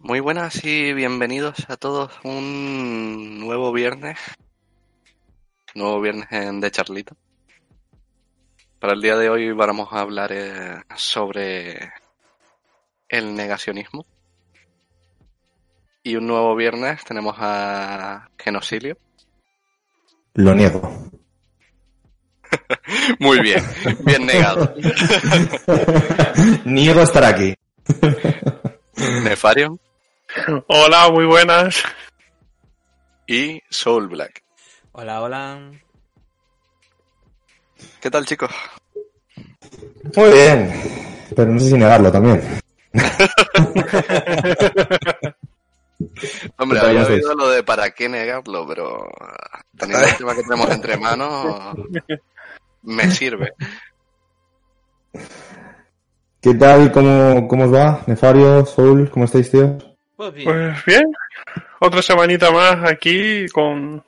Muy buenas y bienvenidos a todos un nuevo viernes. Nuevo viernes en de Charlito. Para el día de hoy vamos a hablar eh, sobre el negacionismo. Y un nuevo viernes tenemos a Genosilio. Lo niego. Muy bien, bien negado. niego estar aquí. Nefarion. Hola, muy buenas. Y Soul Black. Hola, hola. ¿Qué tal, chicos? Muy bien, pero no sé si negarlo también. Hombre, había oído lo de para qué negarlo, pero teniendo el tema que tenemos entre manos, me sirve. ¿Qué tal? ¿Cómo, cómo os va? Nefario, Soul, ¿cómo estáis, tíos? Pues bien. Pues bien. Otra semanita más aquí con...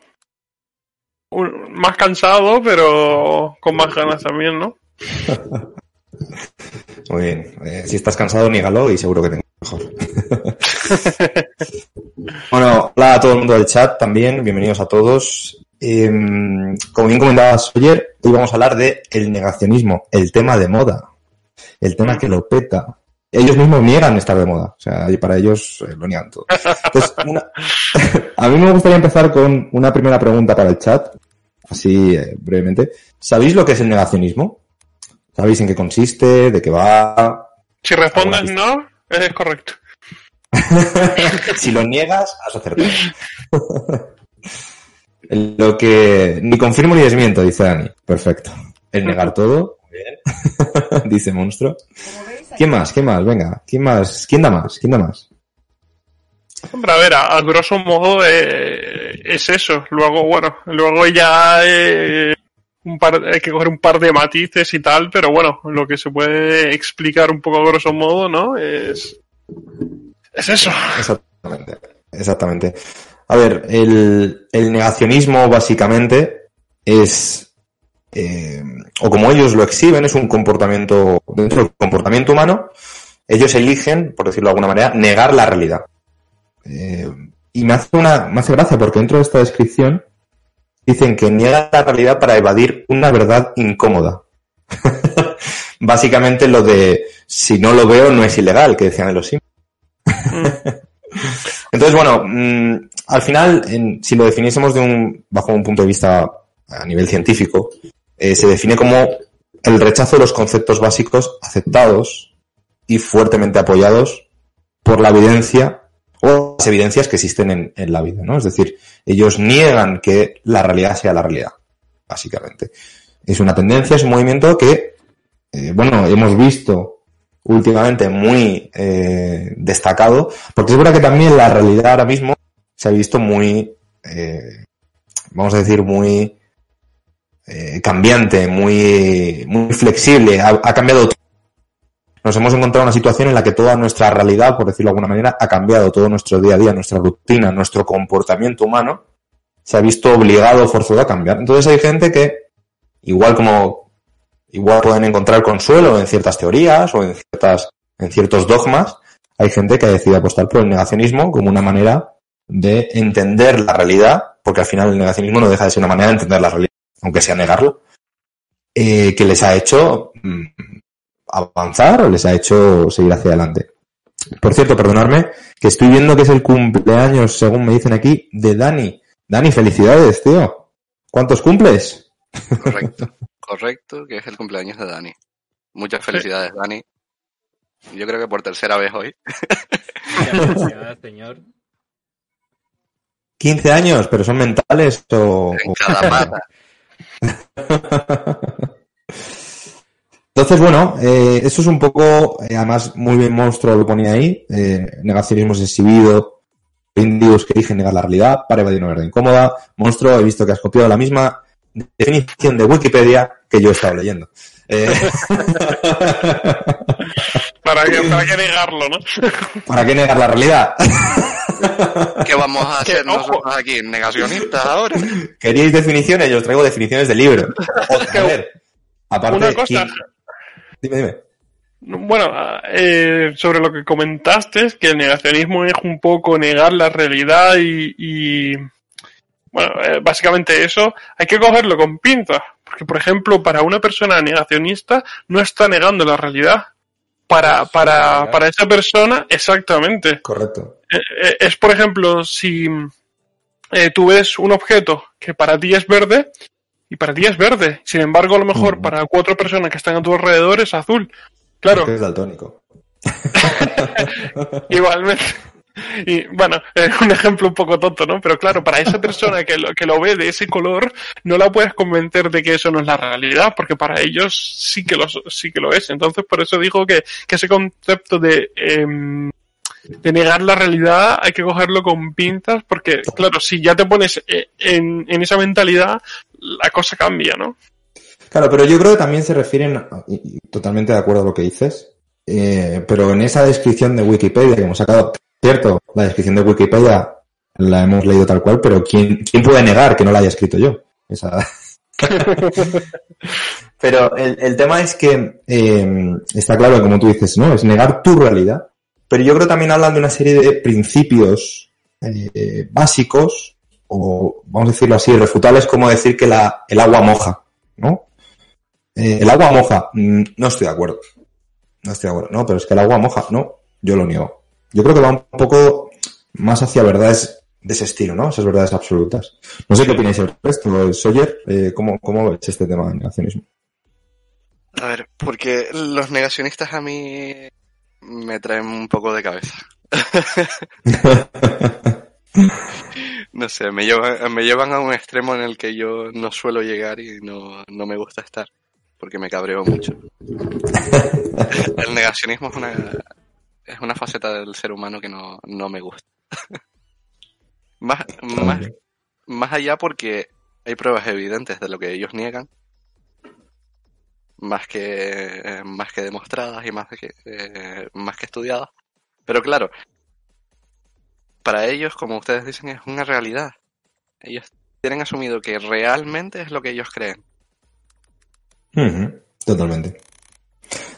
Un, más cansado, pero con más ganas también, ¿no? Muy bien. Eh, si estás cansado, nígalo y seguro que tengo mejor. bueno, hola a todo el mundo del chat también. Bienvenidos a todos. Eh, como bien comentabas ayer, hoy vamos a hablar de el negacionismo, el tema de moda, el tema que lo peta. Ellos mismos niegan estar de moda, o sea, y para ellos eh, lo niegan todo. Entonces, una... a mí me gustaría empezar con una primera pregunta para el chat, así eh, brevemente. ¿Sabéis lo que es el negacionismo? ¿Sabéis en qué consiste? ¿De qué va? Si respondes no, es correcto. si lo niegas, has acertado. lo que ni confirmo ni desmiento, dice Dani. Perfecto. El negar todo. Bien. dice Monstruo. ¿Quién más? ¿Quién más? Venga. ¿Quién más? ¿Quién da más? ¿Quién da más? Hombre, a ver, a, a grosso modo eh, es eso. Luego, bueno, luego ya eh, un par, hay que coger un par de matices y tal, pero bueno, lo que se puede explicar un poco a grosso modo, ¿no? Es, es eso. Exactamente. Exactamente. A ver, el, el negacionismo básicamente es, eh, o como ellos lo exhiben, es un comportamiento, dentro del comportamiento humano, ellos eligen, por decirlo de alguna manera, negar la realidad. Eh, y me hace una, me hace gracia porque dentro de esta descripción dicen que niega la realidad para evadir una verdad incómoda. Básicamente lo de si no lo veo no es ilegal, que decían de los Sims. Entonces, bueno, mmm, al final, en, si lo definiésemos de un, bajo un punto de vista a nivel científico, eh, se define como el rechazo de los conceptos básicos aceptados y fuertemente apoyados por la evidencia o las evidencias que existen en, en, la vida, ¿no? Es decir, ellos niegan que la realidad sea la realidad, básicamente. Es una tendencia, es un movimiento que, eh, bueno, hemos visto últimamente muy eh, destacado, porque es verdad que también la realidad ahora mismo se ha visto muy, eh, vamos a decir, muy eh, cambiante, muy, muy flexible, ha, ha cambiado nos hemos encontrado en una situación en la que toda nuestra realidad, por decirlo de alguna manera, ha cambiado, todo nuestro día a día, nuestra rutina, nuestro comportamiento humano, se ha visto obligado forzado a cambiar. Entonces hay gente que, igual como, igual pueden encontrar consuelo en ciertas teorías o en ciertas, en ciertos dogmas, hay gente que ha decidido apostar por el negacionismo como una manera de entender la realidad, porque al final el negacionismo no deja de ser una manera de entender la realidad, aunque sea negarlo, eh, que les ha hecho mmm, avanzar o les ha hecho seguir hacia adelante. Por cierto, perdonadme, que estoy viendo que es el cumpleaños, según me dicen aquí, de Dani. Dani, felicidades, tío. ¿Cuántos cumples? Correcto, correcto, que es el cumpleaños de Dani. Muchas felicidades, Dani. Yo creo que por tercera vez hoy. Señor. 15 años, pero son mentales o... En cada mata. Entonces, bueno, eh, eso es un poco, eh, además, muy bien monstruo lo ponía ahí, eh, negacionismo exhibido, indios que eligen negar la realidad para evadir una verdad incómoda. Monstruo, he visto que has copiado la misma definición de Wikipedia que yo he estado leyendo. Eh... ¿Para, qué, ¿Para qué negarlo, no? ¿Para qué negar la realidad? ¿Qué vamos a hacer nosotros aquí? ¿Negacionistas ahora? ¿Queríais definiciones? Yo os traigo definiciones de libro. A ver, aparte, Una cosa, ¿quién... Dime, dime. Bueno, eh, sobre lo que comentaste, es que el negacionismo es un poco negar la realidad y, y bueno, eh, básicamente eso, hay que cogerlo con pinzas, porque por ejemplo, para una persona negacionista no está negando la realidad. Para, para, para esa persona, exactamente. Correcto. Eh, eh, es, por ejemplo, si eh, tú ves un objeto que para ti es verde y para ti es verde. Sin embargo, a lo mejor para cuatro personas que están a tu alrededor es azul. Claro, Es que es daltónico. igualmente. Y bueno, es un ejemplo un poco tonto, ¿no? Pero claro, para esa persona que lo, que lo ve de ese color, no la puedes convencer de que eso no es la realidad, porque para ellos sí que lo, sí que lo es. Entonces, por eso digo que, que ese concepto de, em, de negar la realidad hay que cogerlo con pinzas, porque claro, si ya te pones eh, en, esa mentalidad, la cosa cambia, ¿no? Claro, pero yo creo que también se refieren, totalmente de acuerdo a lo que dices, eh, pero en esa descripción de Wikipedia que hemos sacado, cierto, la descripción de Wikipedia la hemos leído tal cual, pero ¿quién, quién puede negar que no la haya escrito yo? Esa... pero el, el tema es que eh, está claro que, como tú dices, ¿no? Es negar tu realidad, pero yo creo que también hablan de una serie de principios eh, básicos, o vamos a decirlo así, irrefutables, como decir que la, el agua moja, ¿no? Eh, el agua moja, Mm, no estoy de acuerdo. No estoy de acuerdo. No, pero es que el agua moja, no, yo lo niego. Yo creo que va un poco más hacia verdades de ese estilo, ¿no? Esas verdades absolutas. No sé qué opináis el resto. Sawyer, eh, ¿cómo, ¿cómo ves este tema del negacionismo? A ver, porque los negacionistas a mí me traen un poco de cabeza. No sé, me llevan, me llevan a un extremo en el que yo no suelo llegar y no, no me gusta estar, porque me cabreo mucho. El negacionismo es una, es una faceta del ser humano que no, no me gusta. Más, más, más allá porque hay pruebas evidentes de lo que ellos niegan, más que, eh, más que demostradas y más que, eh, más que estudiadas. Pero claro, para ellos, como ustedes dicen, es una realidad. Ellos tienen asumido que realmente es lo que ellos creen. Totalmente.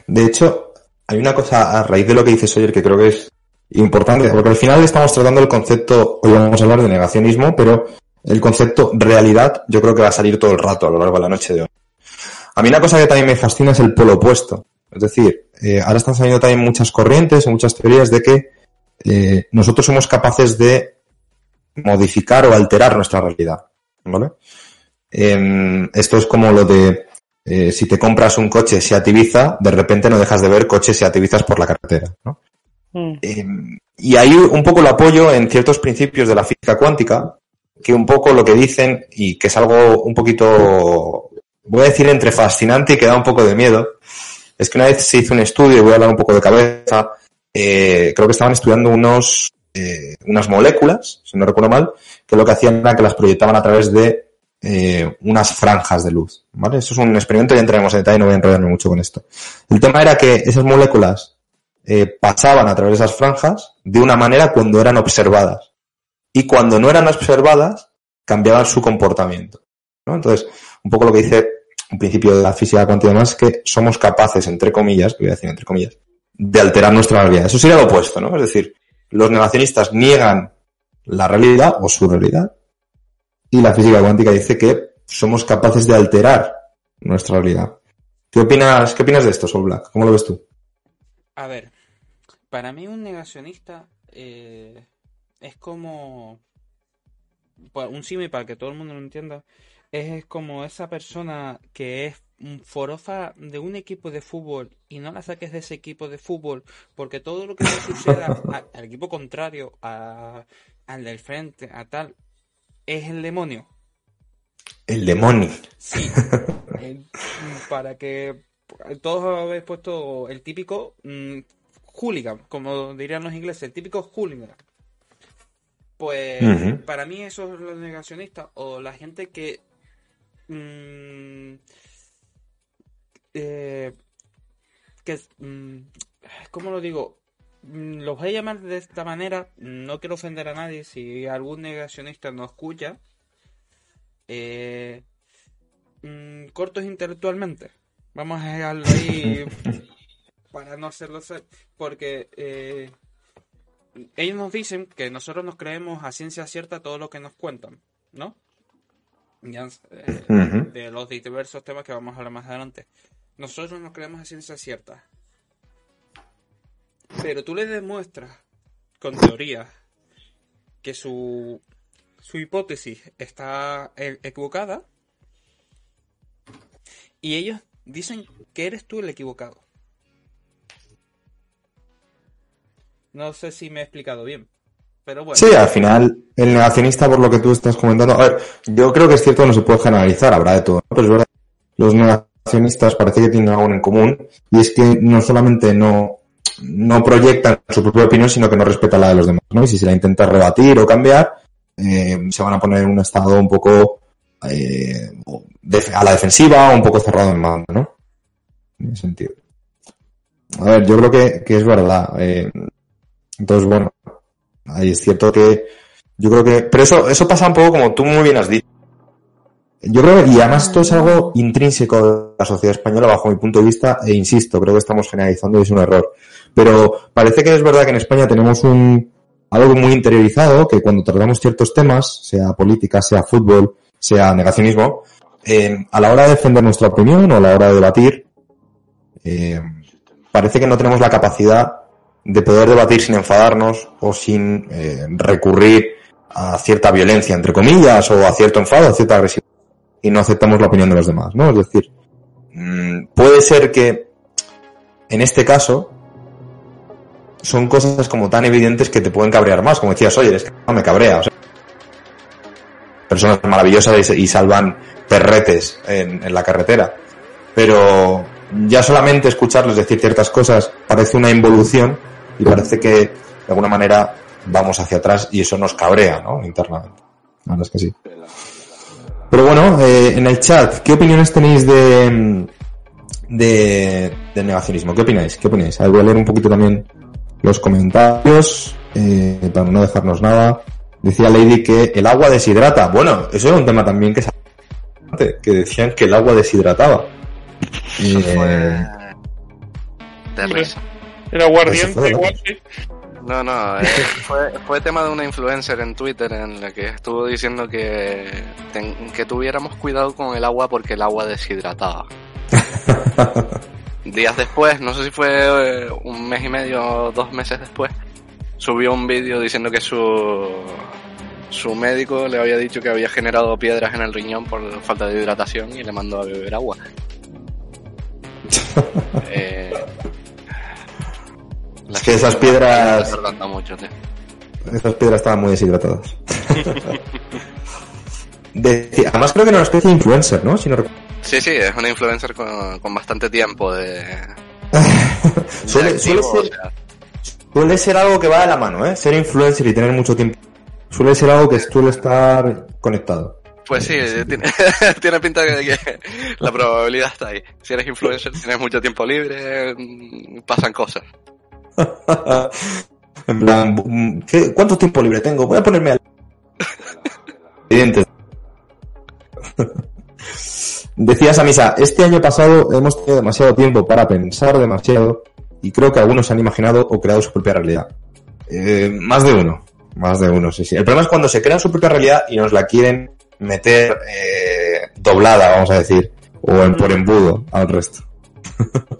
De hecho, hay una cosa a raíz de lo que dice Sawyer que creo que es importante, porque al final estamos tratando el concepto, hoy vamos a hablar de negacionismo, pero el concepto realidad yo creo que va a salir todo el rato a lo largo de la noche de hoy. A mí una cosa que también me fascina es el polo opuesto. Es decir, eh, ahora están saliendo también muchas corrientes muchas teorías de que eh, nosotros somos capaces de modificar o alterar nuestra realidad. ¿Vale? Em, esto es como lo de eh, si te compras un coche Seat Ibiza, de repente no dejas de ver coches Seat Ibizas por la carretera. ¿no? Mm. Eh, y ahí un poco lo apoyo en ciertos principios de la física cuántica, que un poco lo que dicen, y que es algo un poquito, voy a decir entre fascinante y que da un poco de miedo, es que una vez se hizo un estudio, y voy a hablar un poco de cabeza, eh, creo que estaban estudiando unos, eh, unas moléculas, si no recuerdo mal, que lo que hacían era que las proyectaban a través de eh, unas franjas de luz. ¿vale? Esto es un experimento y entraremos en detalle, no voy a enredarme mucho con esto. El tema era que esas moléculas eh, pasaban a través de esas franjas de una manera cuando eran observadas. Y cuando no eran observadas, cambiaban su comportamiento. Entonces, un poco lo que dice un principio de la física cuántica y demás es que somos capaces, entre comillas, voy a decir entre comillas, de alterar nuestra realidad. Eso sería lo opuesto, ¿no? Es decir, los negacionistas niegan la realidad o su realidad y la física cuántica dice que somos capaces de alterar nuestra realidad. ¿Qué opinas, qué opinas de esto, Sol Black? ¿Cómo lo ves tú? A ver, para mí un negacionista eh, es como... un símil para que todo el mundo lo entienda. Es como esa persona que es forofa de un equipo de fútbol y no la saques de ese equipo de fútbol porque todo lo que le suceda al equipo contrario, a- al del frente, a tal, es el demonio. El demonio. Sí, eh, para que todos habéis puesto el típico mm, hooligan, como dirían los ingleses, el típico hooligan. Pues para mí eso es los negacionistas o la gente que... mm, eh, que mm, ¿cómo lo digo? Mm, Los voy a llamar de esta manera, no quiero ofender a nadie, si algún negacionista no escucha, eh, mm, cortos intelectualmente. Vamos a dejarlo ahí para no hacerlo ser, porque eh, ellos nos dicen que nosotros nos creemos a ciencia cierta todo lo que nos cuentan, ¿no? Ya, eh, de los diversos temas que vamos a hablar más adelante. Nosotros nos creemos a ciencia cierta. Pero tú le demuestras con teoría que su, su hipótesis está e- equivocada y ellos dicen que eres tú el equivocado. No sé si me he explicado bien, pero bueno. Sí, al final, el negacionista, por lo que tú estás comentando, a ver, yo creo que es cierto, no se puede generalizar, habrá de todo, ¿no? pero es verdad, los negacionistas parece que tienen algo en común, y es que no solamente no, no proyectan su propia opinión, sino que no respetan la de los demás, ¿no? Y si se la intenta rebatir o cambiar, eh, se van a poner en un estado un poco eh, a la defensiva o un poco cerrado en mano, ¿no? En ese sentido. A ver, yo creo que, que es verdad. eh, entonces, bueno, ahí es cierto que yo creo que, pero eso, eso pasa un poco como tú muy bien has dicho. Yo creo que, y además esto es algo intrínseco de la sociedad española bajo mi punto de vista, e insisto, creo que estamos generalizando y es un error. Pero parece que es verdad que en España tenemos un, algo muy interiorizado, que cuando tratamos ciertos temas, sea política, sea fútbol, sea negacionismo, eh, a la hora de defender nuestra opinión o a la hora de debatir, eh, parece que no tenemos la capacidad de poder debatir sin enfadarnos o sin eh, recurrir a cierta violencia, entre comillas, o a cierto enfado, a cierta agresividad, y no aceptamos la opinión de los demás, ¿no? Es decir, mm, puede ser que en este caso son cosas como tan evidentes que te pueden cabrear más, como decías, oye, es que no me cabrea, o sea, personas maravillosas y, salvan perretes en, la carretera, pero ya solamente escucharles decir ciertas cosas parece una involución y parece que de alguna manera vamos hacia atrás y eso nos cabrea, ¿no? Internamente. La verdad es que sí. Pero bueno, eh, en el chat, ¿qué opiniones tenéis de, de, del negacionismo? ¿Qué opináis? ¿Qué opináis? Voy a leer un poquito también los comentarios, eh, para no dejarnos nada. Decía Lady que el agua deshidrata. Bueno, eso era un tema también que se que decían que el agua deshidrataba. Eso Eh, fue de Hombre. risa. Era ¿no? igual sí. No, no, eh, fue, fue tema de una influencer en Twitter en la que estuvo diciendo que, ten- que tuviéramos cuidado con el agua porque el agua deshidrataba. Días después, no sé si fue eh, un mes y medio o dos meses después, subió un vídeo diciendo que su, su médico le había dicho que había generado piedras en el riñón por falta de hidratación y le mandó a beber agua. Eh, Es que esas piedras- mucho, tío. Esas piedras estaban muy deshidratadas. Además creo que era una especie de influencer, ¿no? Si no recuerdo. Sí, sí, es una influencer con, con bastante tiempo de... de Suele, suele o ser, sea, suele ser algo que va de la mano, ¿eh? Ser influencer y tener mucho tiempo. Suele ser algo que suele estar conectado. pues sí, tiene, tiene pinta de que la probabilidad está ahí. Si eres influencer, tienes mucho tiempo libre, mm, pasan cosas. en plan, mm, ¿qué- ¿cuánto tiempo libre tengo? Voy a ponerme al... Evidente. Decía Samisa, este año pasado hemos tenido demasiado tiempo para pensar demasiado y creo que algunos han imaginado o creado su propia realidad. Eh, más de uno, más de uno, sí, sí. El problema es cuando se crean su propia realidad y nos la quieren meter eh, doblada, vamos a decir, o en, por embudo al resto.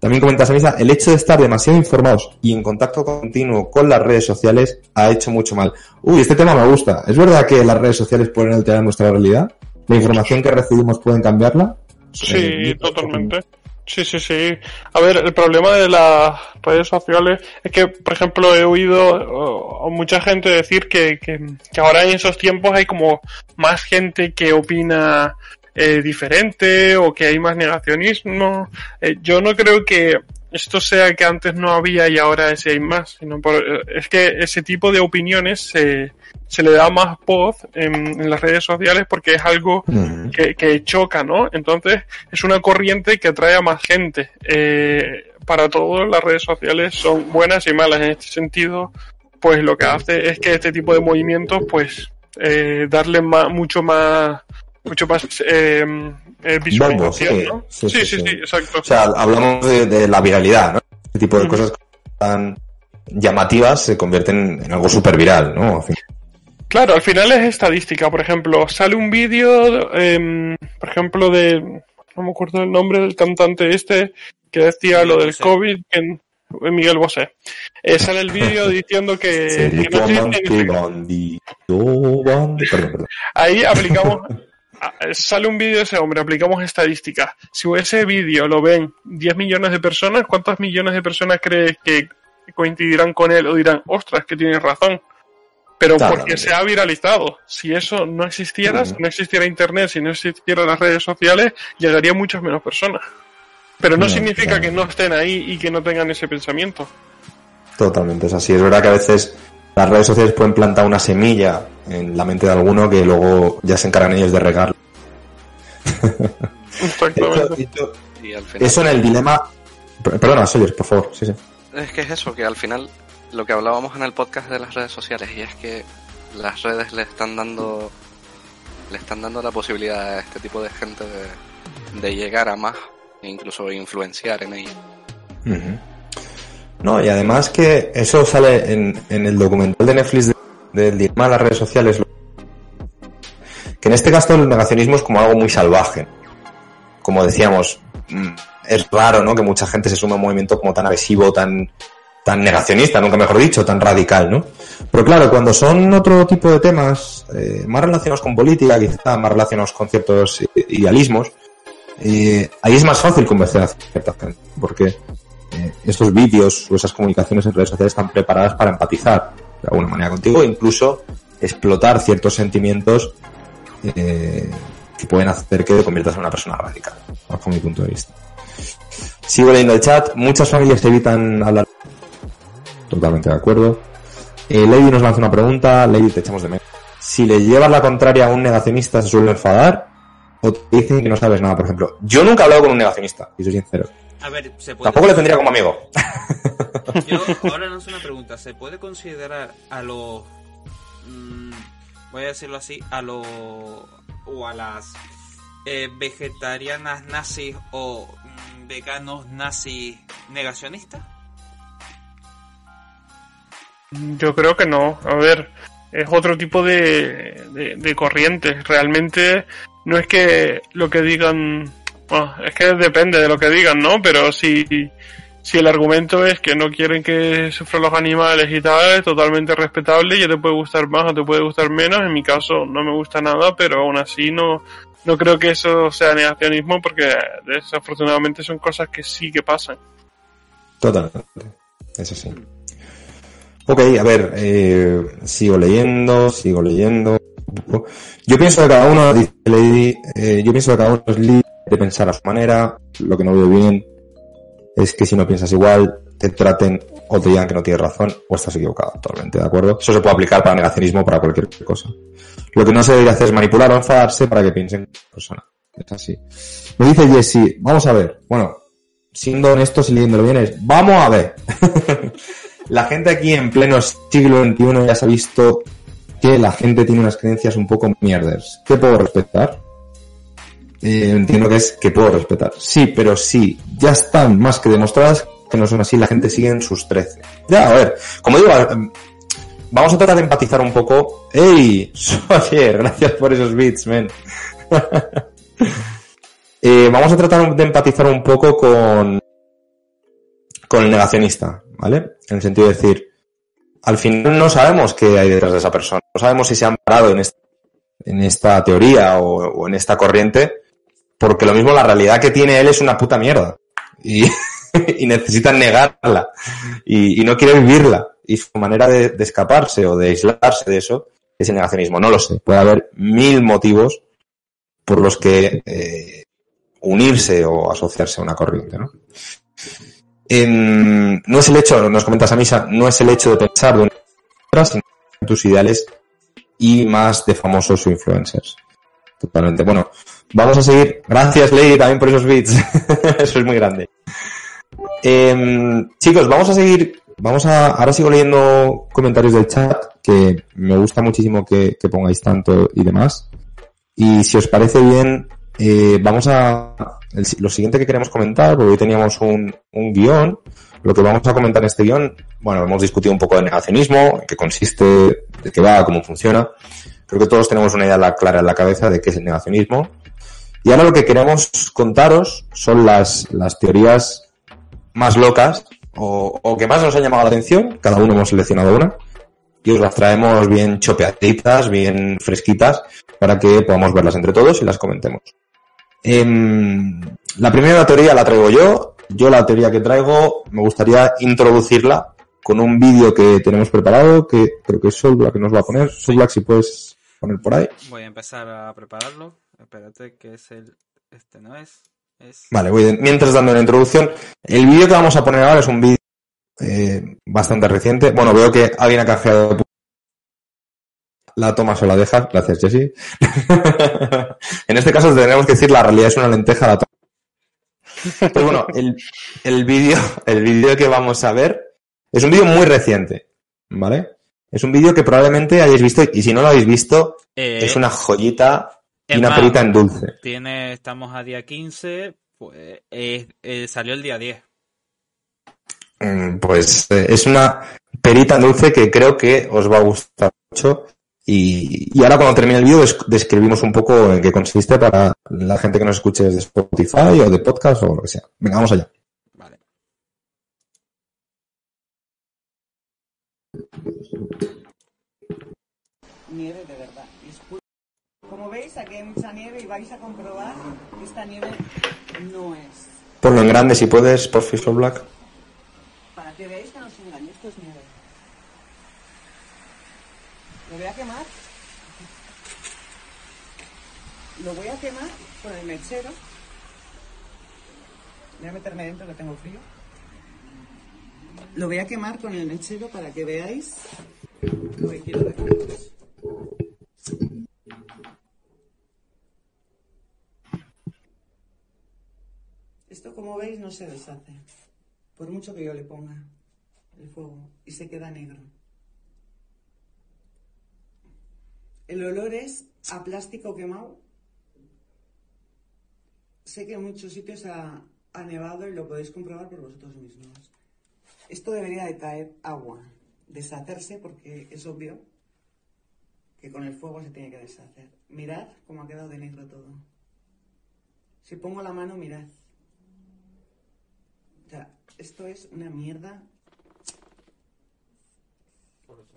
También comenta Samisa, el hecho de estar demasiado informados y en contacto continuo con las redes sociales ha hecho mucho mal. Uy, este tema me gusta. ¿Es verdad que las redes sociales pueden alterar nuestra realidad? ¿La información que recibimos pueden cambiarla? Sí, Eh, totalmente. Sí, sí, sí. A ver, el problema de las redes sociales es que, por ejemplo, he oído a mucha gente decir que, que, que ahora en esos tiempos hay como más gente que opina eh, diferente o que hay más negacionismo. Eh, yo no creo que esto sea que antes no había y ahora sí hay más, sino por, es que ese tipo de opiniones se, se le da más voz en, en las redes sociales porque es algo Mm. que, que choca, ¿no? Entonces es una corriente que atrae a más gente. Eh, para todos las redes sociales son buenas y malas en este sentido. Pues lo que hace es que este tipo de movimientos, pues, eh, darle más, mucho más mucho más eh, eh, visualización, sí. ¿no? Sí, Sí, sí, sí, sí. sí, exacto. O sea, hablamos de, de la viralidad, ¿no? Este tipo de cosas tan llamativas se convierten en algo súper viral, ¿no? Al fin- Claro, al final es estadística. Por ejemplo, sale un vídeo, em, por ejemplo, de. No me acuerdo el nombre del cantante este que decía Miguel lo del Bosé. COVID. En, Miguel Bosé. Eh, sale el vídeo diciendo que, que no. Perdón, perdón. Ahí aplicamos. A- Sale un vídeo de ese hombre, aplicamos estadística. Si ese vídeo lo ven 10 millones de personas, ¿cuántos millones de personas crees que coincidirán con él o dirán, ostras, que tienes razón? Pero porque se ha viralizado. Si eso no existiera, si no existiera Internet, si no existieran las redes sociales, llegaría muchas menos personas. Pero no No, significa claro. que no estén ahí y que no tengan ese pensamiento. Totalmente, es así. Es verdad que a veces las redes sociales pueden plantar una semilla en la mente de alguno que luego ya se encargan ellos de regar. Exactamente. Y al final, Eso en el dilema... Per- Perdona, Sawyer, por favor. Sí, sí. es que es eso, que al final lo que hablábamos en el podcast de las redes sociales y es que las redes le están dando le están dando la posibilidad a este tipo de gente de, de llegar a más e incluso influenciar en ella. Ujú. No, y además que eso sale en, el documental de Netflix de- del dilema de las redes sociales. Que en este caso el negacionismo es como algo muy salvaje. Como decíamos, mm, es raro, ¿no? Que mucha gente se sume a un movimiento como tan agresivo, tan, tan negacionista, nunca mejor dicho, tan radical, ¿no? Pero claro, cuando son otro tipo de temas, eh, más relacionados con política, quizá más relacionados con ciertos idealismos, eh, ahí es más fácil convencer a cierta gente, porque eh, estos vídeos o esas comunicaciones en redes sociales están preparadas para empatizar de alguna manera contigo incluso explotar ciertos sentimientos eh, que pueden hacer que te conviertas en una persona radical, bajo mi punto de vista. Sigo leyendo el chat, muchas familias evitan hablar. Totalmente de acuerdo. Eh, Lady nos lanza una pregunta, Lady te echamos de menos. Si le llevas la contraria a un negacionista, ¿se suele enfadar? ¿O te dicen que no sabes nada, por ejemplo? Yo nunca he hablado con un negacionista, y soy sincero. A ver, se puede. Tampoco le tendría como amigo. Yo ahora lanzo una pregunta. ¿Se puede considerar a los. mm, voy a decirlo así, a los. o a las. eh, vegetarianas nazis o mm, veganos nazis negacionistas? Yo creo que no. A ver, es otro tipo de, de, de corriente. Realmente no es que lo que digan... bueno, es que depende de lo que digan, ¿no? Pero si, si el argumento es que no quieren que sufran los animales y tal, es totalmente respetable. Ya te puede gustar más o te puede gustar menos. En mi caso no me gusta nada, pero aún así no, no creo que eso sea negacionismo porque desafortunadamente son cosas que sí que pasan. Totalmente. Eso sí. Ok, a ver, eh, sigo leyendo, sigo leyendo. Yo pienso que cada uno, dice eh, yo pienso que cada uno es libre de pensar a su manera. Lo que no veo bien es que si no piensas igual, te traten o te digan que no tienes razón o estás equivocado. Totalmente, ¿de acuerdo? Eso se puede aplicar para negacionismo para cualquier cosa. Lo que no se debería hacer es manipular o enfadarse para que piensen persona. Es así. Me dice Jesse, vamos a ver. Bueno, siendo honestos y leyéndolo bien es, vamos a ver. la gente aquí en pleno siglo XXI ya se ha visto que la gente tiene unas creencias un poco mierdas. ¿Qué puedo respetar? Eh, entiendo que es que puedo respetar. Sí, pero sí, ya están más que demostradas que no son así, la gente sigue en sus 13. Ya, a ver, como digo, eh, vamos a tratar de empatizar un poco. ¡Ey! Sawyer, gracias por esos beats, men. Eh, vamos a tratar de empatizar un poco con, con el negacionista, ¿vale? En el sentido de decir, al final no sabemos qué hay detrás de esa persona. No sabemos si se han parado en esta, teoría o en esta corriente, porque lo mismo la realidad que tiene él es una puta mierda. Y, y necesita negarla. Y, no quiere vivirla. Y su manera de, escaparse o de aislarse de eso es el negacionismo. No lo sé. Puede haber mil motivos por los que eh, unirse o asociarse a una corriente, ¿no? En, no es el hecho, nos comentas a misa, no es el hecho de pensar de una sino tus ideales y más de famosos influencers. Totalmente. Bueno, vamos a seguir. Gracias, Lady, también por esos beats. Eso es muy grande. Eh, chicos, vamos a seguir. Vamos a. Ahora sigo leyendo comentarios del chat, que me gusta muchísimo que, pongáis tanto y demás. Y si os parece bien, eh, vamos a... el- lo siguiente que queremos comentar, porque hoy teníamos un, un guion, lo que vamos a comentar en este guion, bueno, hemos discutido un poco de negacionismo, en qué consiste, de qué va, cómo funciona. Creo que todos tenemos una idea la- clara en la cabeza de qué es el negacionismo. Y ahora lo que queremos contaros son las, las teorías más locas o, o que más nos han llamado la atención. Cada uno hemos seleccionado una. Y os las traemos bien chopeaditas, bien fresquitas, para que podamos verlas entre todos y las comentemos. Em, la primera teoría la traigo yo. Yo la teoría que traigo me gustaría introducirla con un vídeo que tenemos preparado, que creo que es Solblack que nos va a poner. Solblack, si puedes poner por ahí. Voy a empezar a prepararlo. Espérate, que es el. Este no es. Es. Vale, voy de- mientras dando la introducción. El vídeo que vamos a poner ahora es un vídeo eh, bastante reciente. Bueno, veo que alguien ha canjeado la tomas o la dejas. Gracias, Jesse. en este caso tendríamos que decir la realidad es una lenteja la toma. Pues bueno, el, el vídeo, el vídeo que vamos a ver es un vídeo muy reciente, ¿vale? Es un vídeo que probablemente hayáis visto y si no lo habéis visto, Eh, es una joyita y una más, perita en dulce. Tiene, estamos a día 15, pues eh, eh, salió el día 10. Mm, Pues eh, es una perita en dulce que creo que os va a gustar mucho. Y, y ahora cuando termine el vídeo des- describimos un poco en qué consiste para la gente que nos escuche desde Spotify o de podcast o lo que sea. Venga, vamos allá. Vale. nieve de verdad. y es pura- Como veis, aquí hay mucha nieve y vais a comprobar que esta nieve no es. Ponlo en grande si puedes, por Fish Black. Para que veáis que no os engañe, esto es nieve. Lo voy a quemar. Lo voy a quemar con el mechero. Voy a meterme dentro que tengo frío. Lo voy a quemar con el mechero para que veáis lo que quiero deciros. Como veis, no se deshace. Por mucho que yo le ponga el fuego. Y se queda negro. El olor es a plástico quemado. Sé que en muchos sitios ha, nevado y lo podéis comprobar por vosotros mismos. Esto debería de caer agua, deshacerse porque es obvio que con el fuego se tiene que deshacer. Mirad cómo ha quedado de negro todo. Si pongo la mano, mirad. Sea, esto es una mierda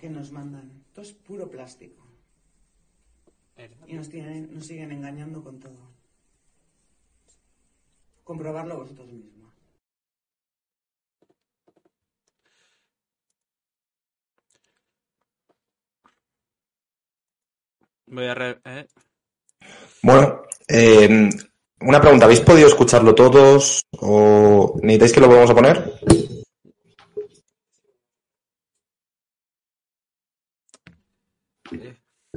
que nos mandan. Esto es puro plástico. Y nos, tienen, nos siguen engañando con todo. Comprobarlo vosotros mismos. Voy a re- eh, Bueno, eh, una pregunta. ¿Habéis podido escucharlo todos o necesitáis que lo volvamos a poner?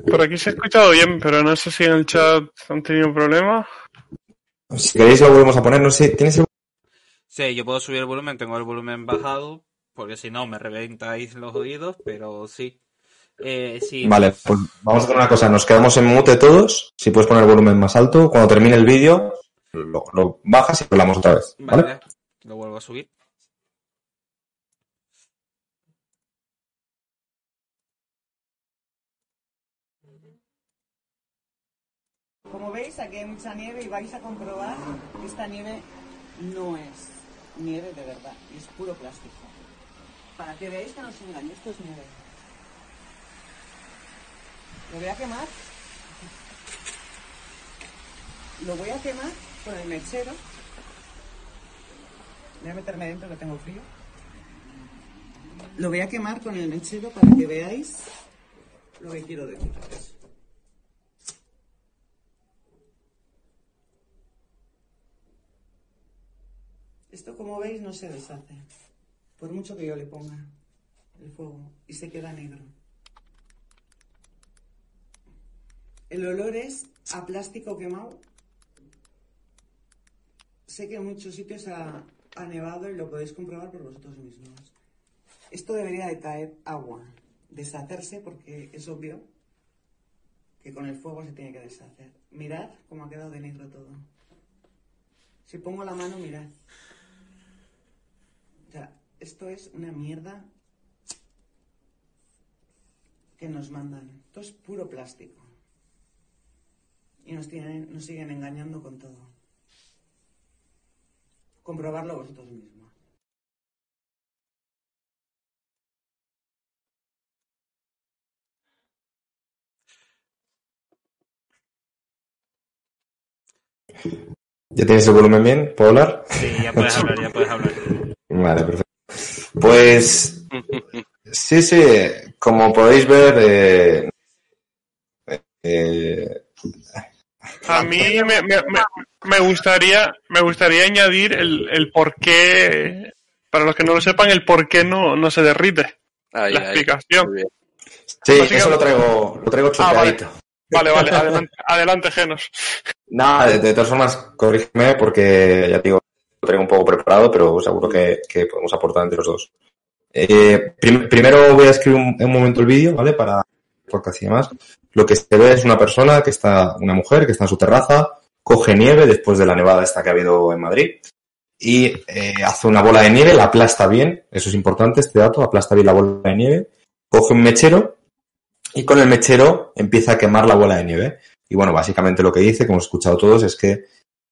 Por aquí se ha escuchado bien, pero no sé si en el chat han tenido problemas. Si queréis lo volvemos a poner, no sé. ¿Tienes el... Sí, yo puedo subir el volumen, tengo el volumen bajado, porque si no me reventáis los oídos, pero sí. Eh, sí. Vale, pues vamos a hacer una cosa. Nos quedamos en mute todos. Si puedes poner el volumen más alto. Cuando termine el vídeo, lo, lo bajas y hablamos otra vez. ¿Vale? Vale, lo vuelvo a subir. Como veis, aquí hay mucha nieve y vais a comprobar que esta nieve no es nieve de verdad, es puro plástico. Para que veáis que no os engañe, esto es nieve. Lo voy a quemar. Lo voy a quemar con el mechero. Voy a meterme dentro que tengo frío. Lo voy a quemar con el mechero para que veáis lo que quiero deciros. Esto, como veis, no se deshace. Por mucho que yo le ponga el fuego. Y se queda negro. El olor es a plástico quemado. Sé que en muchos sitios ha, nevado y lo podéis comprobar por vosotros mismos. Esto debería de caer agua. Deshacerse porque es obvio que con el fuego se tiene que deshacer. Mirad cómo ha quedado de negro todo. Si pongo la mano, mirad. O sea, esto es una mierda que nos mandan. Esto es puro plástico. Y nos, tienen, nos siguen engañando con todo. Comprobarlo vosotros mismos. ¿Ya tienes el volumen bien? ¿Puedo hablar? Sí, ya puedes hablar, ya puedes hablar. Vale, perfecto. Pues sí, sí, como podéis ver, eh, eh, A mí me, me- me- me gustaría me gustaría añadir el, el por qué, para los que no lo sepan, el por qué no, no se derrite. Ahí, La ahí. explicación. Bien. sí, eso lo traigo, lo traigo Ah, vale. chopeadito. Vale, vale, adelante, adelante Genos. Nada, de, de todas formas, corrígeme porque ya te digo, lo traigo un poco preparado, pero seguro que, que podemos aportar entre los dos. Eh, prim- primero voy a escribir un, un momento el vídeo, ¿vale? Para Lo que se ve es una persona que está, una mujer que está en su terraza, coge nieve después de la nevada esta que ha habido en Madrid y eh, hace una bola de nieve, la aplasta bien, eso es importante este dato, aplasta bien la bola de nieve, coge un mechero y con el mechero empieza a quemar la bola de nieve. Y bueno, básicamente lo que dice, como hemos escuchado todos, es que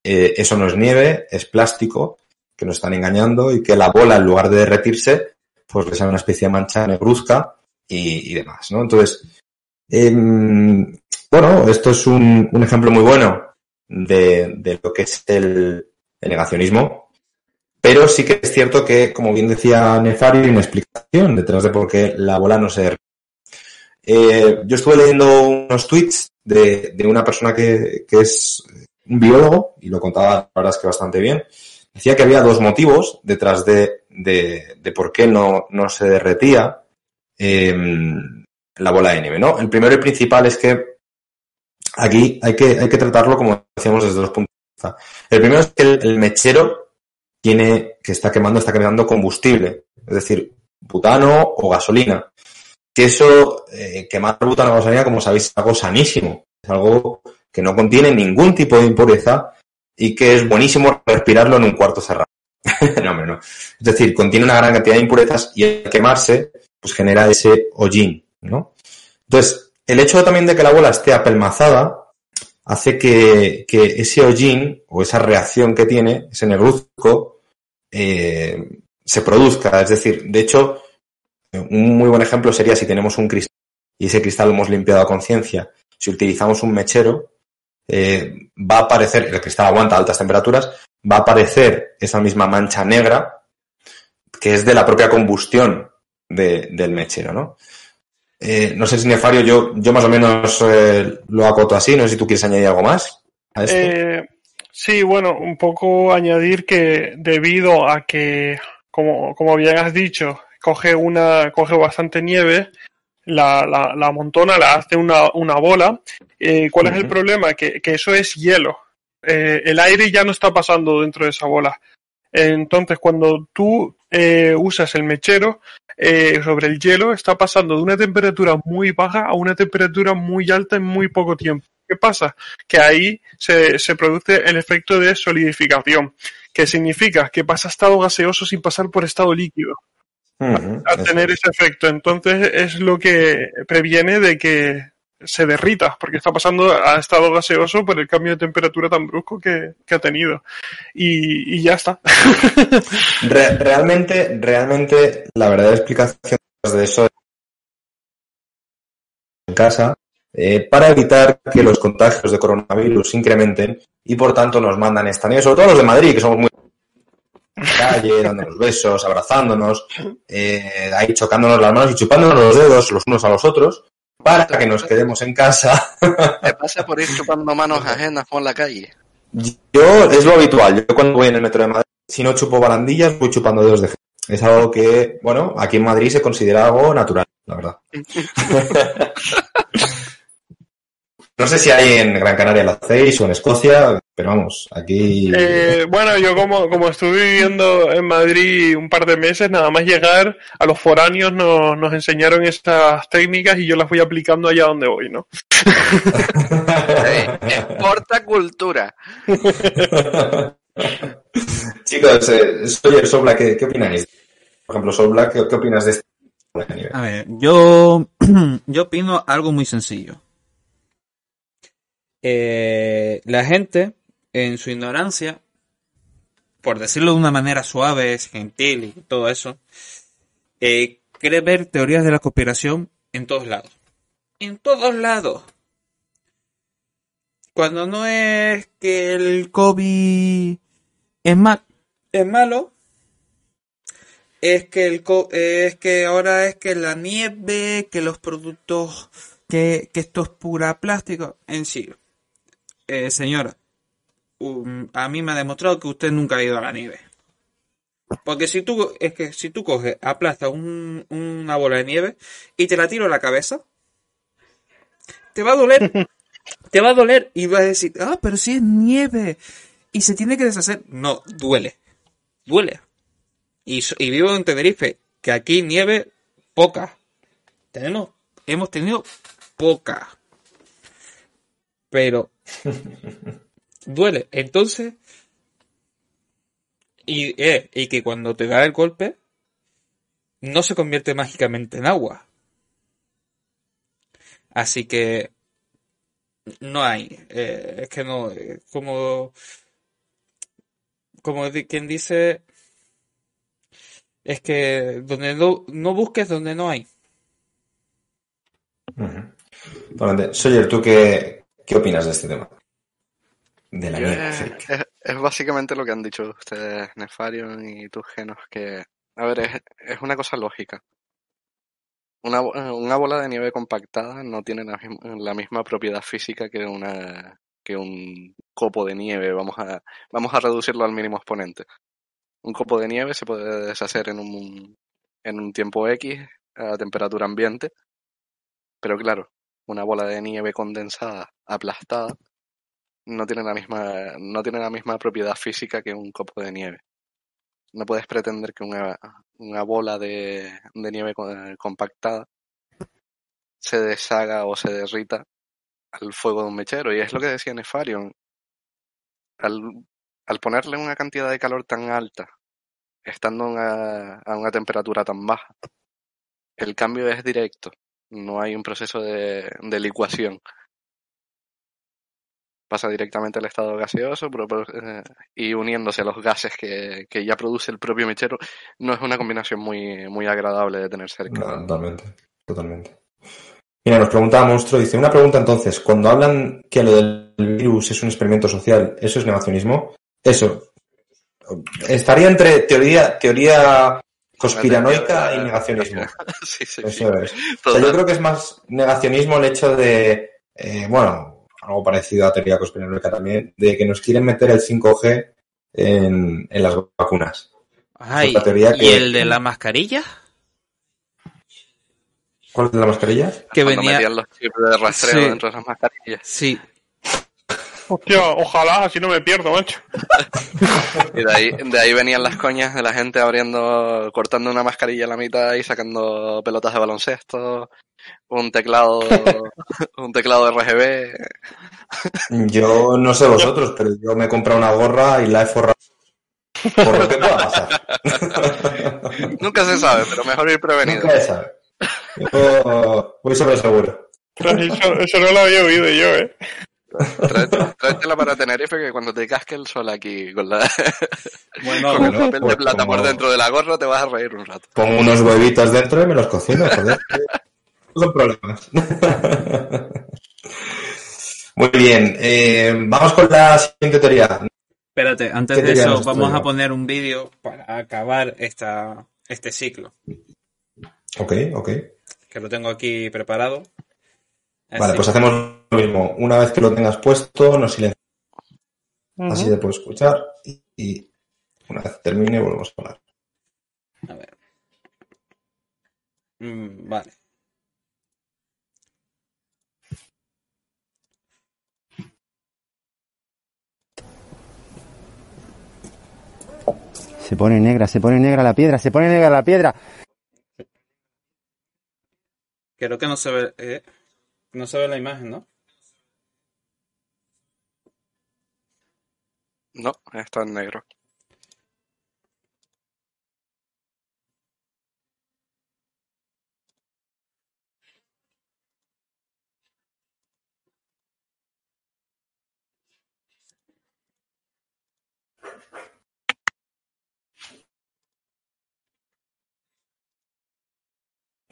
eh, eso no es nieve, es plástico, que nos están engañando y que la bola, en lugar de derretirse, pues le sale una especie de mancha negruzca y, demás, ¿no? Entonces, em, bueno, esto es un, ejemplo muy bueno de, lo que es el, el negacionismo, pero sí que es cierto que, como bien decía Nefario, hay una explicación detrás de por qué la bola no se. Eh, yo estuve leyendo unos tweets de, de una persona que, que es un biólogo y lo contaba, la verdad es que bastante bien. Decía que había dos motivos detrás de, de, de por qué no, no se derretía eh, la bola de nieve, ¿no? El primero y principal es que aquí hay que, hay que tratarlo como decíamos desde dos puntos de vista. El primero es que el, el mechero tiene, que está quemando, está quemando combustible, es decir, butano o gasolina que eso, eh, quemar butano o gasolina, como sabéis, es algo sanísimo. Es algo que no contiene ningún tipo de impureza y que es buenísimo respirarlo en un cuarto cerrado. no, hombre, no. Es decir, contiene una gran cantidad de impurezas y al quemarse, pues genera ese hollín, ¿no? Entonces, el hecho también de que la bola esté apelmazada hace que, que ese hollín o esa reacción que tiene, ese negruzco, eh, se produzca. Es decir, de hecho, un muy buen ejemplo sería si tenemos un cristal y ese cristal lo hemos limpiado a conciencia. Si utilizamos un mechero, eh, va a aparecer, el cristal aguanta altas temperaturas, va a aparecer esa misma mancha negra que es de la propia combustión de- del mechero, ¿no? Eh, no sé si Nefario, yo, yo más o menos eh, lo acoto así, no sé si tú quieres añadir algo más a esto. Eh, sí, bueno, un poco añadir que debido a que, como, como bien has dicho, coge una, coge bastante nieve, la, la, la amontona, la hace una, una bola. Eh, ¿Cuál es el problema? Que, que eso es hielo. Eh, el aire ya no está pasando dentro de esa bola. Entonces, cuando tú eh, usas el mechero eh, sobre el hielo, está pasando de una temperatura muy baja a una temperatura muy alta en muy poco tiempo. ¿Qué pasa? Que ahí se, se produce el efecto de solidificación, que significa que pasa a estado gaseoso sin pasar por estado líquido al eso. tener ese efecto. Entonces es lo que previene de que se derrita, porque está pasando a estado gaseoso por el cambio de temperatura tan brusco que, que ha tenido. Y, ya está. Re- realmente, realmente, la verdadera explicación de eso en casa, eh, para evitar que los contagios de coronavirus incrementen y por tanto nos mandan esta nieve, sobre todo los de Madrid, que somos muy en la calle, dándonos besos, abrazándonos, eh, ahí chocándonos las manos y chupándonos los dedos los unos a los otros, para que nos quedemos en casa. ¿Te pasa por ir chupando manos ajenas por la calle? Yo, es lo habitual, yo cuando voy en el metro de Madrid, si no chupo barandillas, voy chupando dedos de gente. Es algo que, bueno, aquí en Madrid se considera algo natural, la verdad. no sé si hay en Gran Canaria lo hacéis o en Escocia, Pero vamos, aquí... Eh, bueno, yo como, como estuve viviendo en Madrid un par de meses, nada más llegar, a los foráneos nos, nos enseñaron estas técnicas y yo las voy aplicando allá donde voy, ¿no? Eh, exporta cultura. Chicos, eh, soy el Sobla, ¿qué, ¿qué opináis? Por ejemplo, Sobla, ¿qué, qué opinas de este? A ver, yo, yo opino algo muy sencillo. Eh, la gente, en su ignorancia, por decirlo de una manera suave, gentil y todo eso, eh, quiere ver teorías de la conspiración en todos lados. En todos lados. Cuando no es que el COVID es, ma- es malo, es que el co- es que ahora es que la nieve, que los productos, que, que esto es pura plástico. En sí, eh, señora, um, a mí me ha demostrado que usted nunca ha ido a la nieve. Porque si tú, es que si tú coges, aplastas un- una bola de nieve y te la tiro a la cabeza, te va a doler. te va a doler y vas a decir, ah, pero si es nieve y se tiene que deshacer. No, duele. Duele. Y, y vivo en Tenerife, que aquí nieve poca. Tenemos, hemos tenido poca. Pero duele. Entonces, y, eh, y que cuando te da el golpe, no se convierte mágicamente en agua. Así que no hay. eh, es que no. eh, como. Como quien dice. Es que donde no, no busques donde no hay. Sawyer, ¿tú qué, qué opinas de este tema? De la Yo, nieve eh, es, es básicamente lo que han dicho ustedes, Nefarion y tus genos, que, a ver, es, es una cosa lógica. Una, eh, una bola de nieve compactada no tiene la, misma- la misma propiedad física que una que un copo de nieve. Vamos a, vamos a reducirlo al mínimo exponente. Un copo de nieve se puede deshacer en un, en un tiempo X a temperatura ambiente, pero claro, una bola de nieve condensada, aplastada, no tiene la misma, no tiene la misma propiedad física que un copo de nieve. No puedes pretender que una, una bola de, de nieve eh, compactada se deshaga o se derrita al fuego de un mechero. Y es lo que decía Nefarion. Al, al ponerle una cantidad de calor tan alta, estando a una temperatura tan baja, el cambio es directo. No hay un proceso de, de licuación pasa directamente al estado gaseoso eh, y uniéndose a los gases que, que ya produce el propio mechero, no es una combinación muy, muy agradable de tener cerca. Totalmente, totalmente. Mira, nos preguntaba Monstruo, dice, una pregunta entonces, cuando hablan que lo del virus es un experimento social, ¿eso es negacionismo? Eso. Estaría entre teoría, teoría conspiranoica y negacionismo. sí, sí, sí. Eso es. O sea, Total. yo creo que es más negacionismo el hecho de, eh, bueno, algo parecido a teoría conspiranoica también, de que nos quieren meter el 5G en, en las vacunas. Teoría ¿y que- el de la mascarilla? ¿Cuál es de la mascarilla? Que Cuando venía... metían los chips de rastreo Sí. dentro de las mascarillas. Sí, Hostia, ojalá, así no me pierdo, macho. Y de ahí, de ahí venían las coñas de la gente abriendo, cortando una mascarilla a la mitad y sacando pelotas de baloncesto, un teclado, un teclado de RGB. Yo no sé vosotros, pero yo me he comprado una gorra y la he forrado por lo que pueda pasar. Nunca se sabe, pero mejor ir prevenido. Nunca se sabe. Yo voy sobre seguro. Eso no lo había oído yo, eh. Tráete- Tráetela para Tenerife que cuando te casque el sol aquí con, la, bueno, con el papel de pues plata como- por dentro de la gorra te vas a reír un rato. Pongo unos huevitos dentro y me los cocino, joder. No son problemas. Muy bien, eh, vamos con la siguiente teoría. espérate, antes ¿Qué de eso vamos a poner un vídeo para acabar esta, este ciclo, Ok, ok. que lo tengo aquí preparado. Vale, pues hacemos lo mismo, una vez que lo tengas puesto, no silencias. Uh -huh. Así te puedo escuchar y, una vez termine volvemos a hablar. A ver. Mm, vale. Se pone negra, se pone negra la piedra, se pone negra la piedra. Creo que no se ve, eh, no se ve la imagen, ¿no? No, está en negro.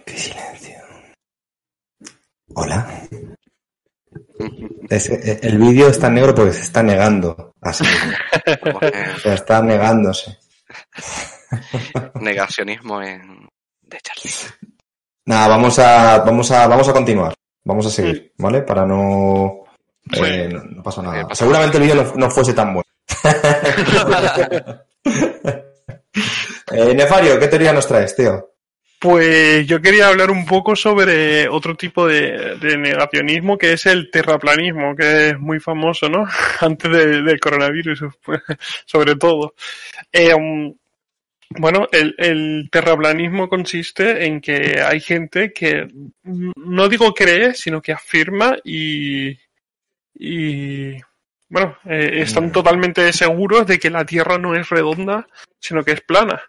Qué silencio. Hola. Es- eh, el vídeo está negro porque se está negando. Así. Sea, está negándose. negacionismo en de Charlie. Nada, vamos a, vamos a, vamos a continuar. Vamos a seguir, ¿vale? Para no, eh, no, no pasa nada. Eh, Seguramente el vídeo no, no fuese tan bueno. eh, Nefario, ¿qué teoría nos traes, tío? Pues yo quería hablar un poco sobre otro tipo de, de negacionismo que es el terraplanismo, que es muy famoso, ¿no? Antes de- del coronavirus, pues, sobre todo. Eh, um, bueno, el, el terraplanismo consiste en que hay gente que no digo cree, sino que afirma y, y bueno, eh, están totalmente seguros de que la Tierra no es redonda, sino que es plana.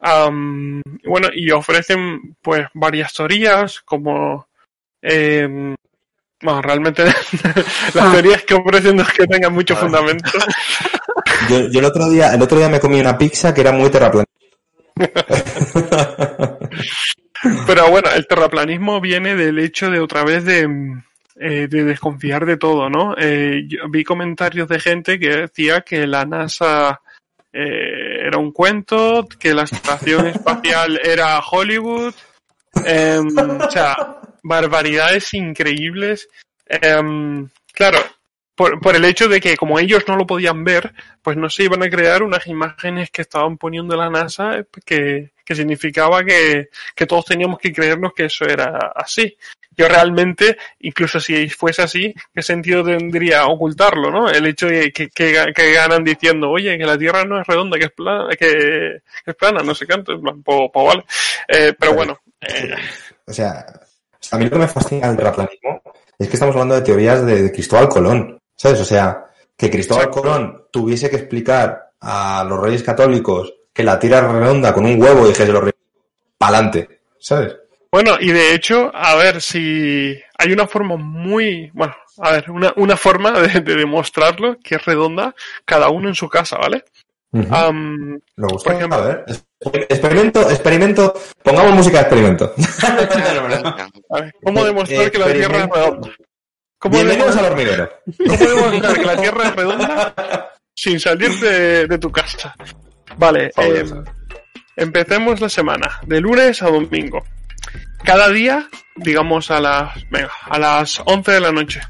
Bueno, y ofrecen pues varias teorías como em, bueno, realmente las teorías que ofrecen no es que tengan mucho Ah. fundamento. Yo, yo el otro día, el otro día me comí una pizza que era muy terraplanista. Pero bueno, el terraplanismo viene del hecho de otra vez de, mm, eh, de desconfiar de todo, ¿no? Eh, yo vi comentarios de gente que decía que la NASA eh, era un cuento, que la estación espacial era Hollywood, em, o sea, barbaridades increíbles. Em, claro, por, por el hecho de que como ellos no lo podían ver, pues no se iban a crear unas imágenes que estaban poniendo la NASA eh, que, que significaba que, que todos teníamos que creernos que eso era así. Yo realmente, incluso si fuese así, ¿qué sentido tendría ocultarlo, no? El hecho de que, que, que ganan diciendo, oye, que la Tierra no es redonda, que es plana, que, que es plana, no sé qué, en plan, pues vale. Eh, pero bueno, eh, O sea, a mí lo que me fascina del terraplanismo es que estamos hablando de teorías de, de Cristóbal Colón, ¿sabes? O sea, que Cristóbal Exacto. Colón tuviese que explicar a los reyes católicos que la tierra es redonda con un huevo y dijese los reyes, pa'lante, ¿sabes? Bueno, y de hecho, a ver si hay una forma muy, bueno, a ver, una, una forma de, de demostrarlo que es redonda, cada uno en su casa, ¿vale? Am, Me gusta. por ejemplo- a ver, experimento, experimento, pongamos música de experimento. a ver, ¿cómo demostrar que la Tierra es redonda? ¿Cómo, Bienvenidos demostrar, al hormiguero. cómo demostrar que la Tierra es redonda sin salir de, de tu casa? Vale, em, empecemos la semana, de lunes a domingo. Cada día, digamos a las, venga, a las 11 de la noche,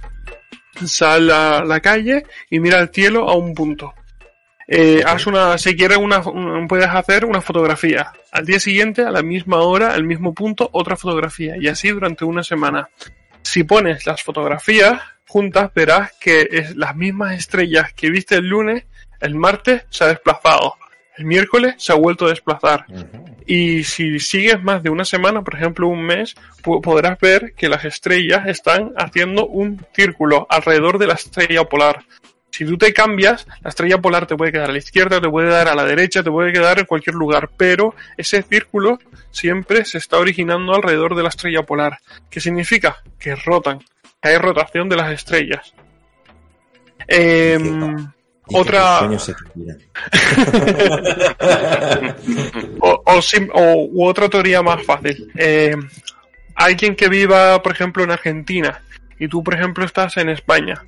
sal a la calle y mira el cielo a un punto. Eh, haz una, si quieres una, un- puedes hacer una fotografía. Al día siguiente, a la misma hora, al mismo punto, otra fotografía. Y así durante una semana. Si pones las fotografías juntas, verás que es las mismas estrellas que viste el lunes, el martes se ha desplazado. El miércoles se ha vuelto a desplazar. Y si sigues más de una semana, por ejemplo un mes, podrás ver que las estrellas están haciendo un círculo alrededor de la estrella polar. Si tú te cambias, la estrella polar te puede quedar a la izquierda, te puede dar a la derecha, te puede quedar en cualquier lugar, pero ese círculo siempre se está originando alrededor de la estrella polar. ¿Qué significa? Que rotan, que hay rotación de las estrellas. Que Otra- se o, o, sim- o- u otra teoría más fácil. Eh, alguien que viva, por ejemplo, en Argentina y tú, por ejemplo, estás en España,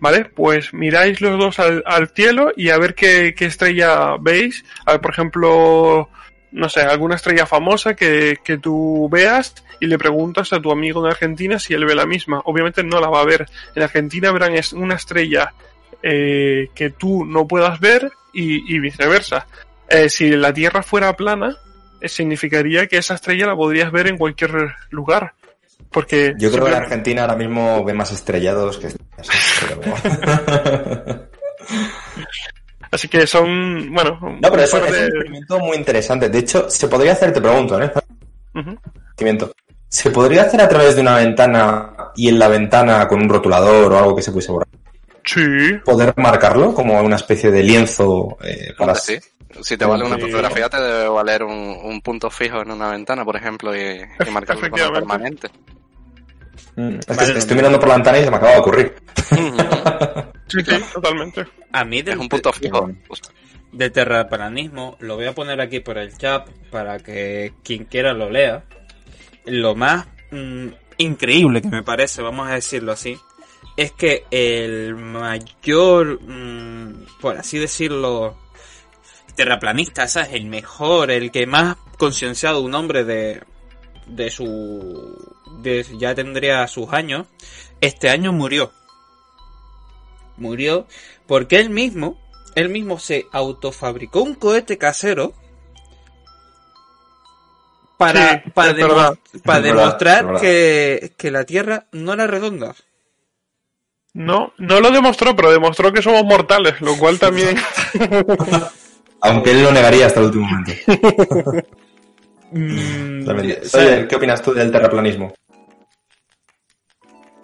¿vale? Pues miráis los dos al, al cielo y a ver qué, qué estrella veis. A ver, por ejemplo, no sé, alguna estrella famosa que, que tú veas y le preguntas a tu amigo de Argentina si él ve la misma. Obviamente no la va a ver. En Argentina verán es una estrella eh, que tú no puedas ver y, y viceversa. Eh, si la Tierra fuera plana, eh, significaría que esa estrella la podrías ver en cualquier lugar. Porque Yo creo que simplemente- Argentina ahora mismo ve más estrellados que estrellas, Así que son, bueno, No, pero es, un es experimento muy interesante. De hecho, se podría hacer, te pregunto, ¿eh? ¿Se podría hacer a través de una ventana y en la ventana con un rotulador o algo que se pudiese borrar? Sí, ¿Poder marcarlo como una especie de lienzo eh, para... Sí. Si te vale una Sí. fotografía, te debe valer un, un punto fijo en una ventana, por ejemplo, y, y marcarlo Efectivamente. permanente. Mm, Es que estoy mirando por la ventana y se me acaba de ocurrir. sí, sí, totalmente. A mí es del, un punto fijo. de terraplanismo, lo voy a poner aquí por el chat para que quien quiera lo lea. Lo más mm, increíble que me parece, vamos a decirlo así, es que el mayor, mm, por así decirlo, terraplanista, ¿sabes? El mejor, el que más concienciado un hombre de, de su, de, ya tendría sus años, este año murió. Murió porque él mismo, él mismo se autofabricó un cohete casero para, Sí, para, demo- para demostrar que, que la Tierra no era redonda. No, no lo demostró, pero demostró que somos mortales, lo cual también... Aunque él lo negaría hasta el último momento. Mm, Oye, ¿qué opinas tú del terraplanismo?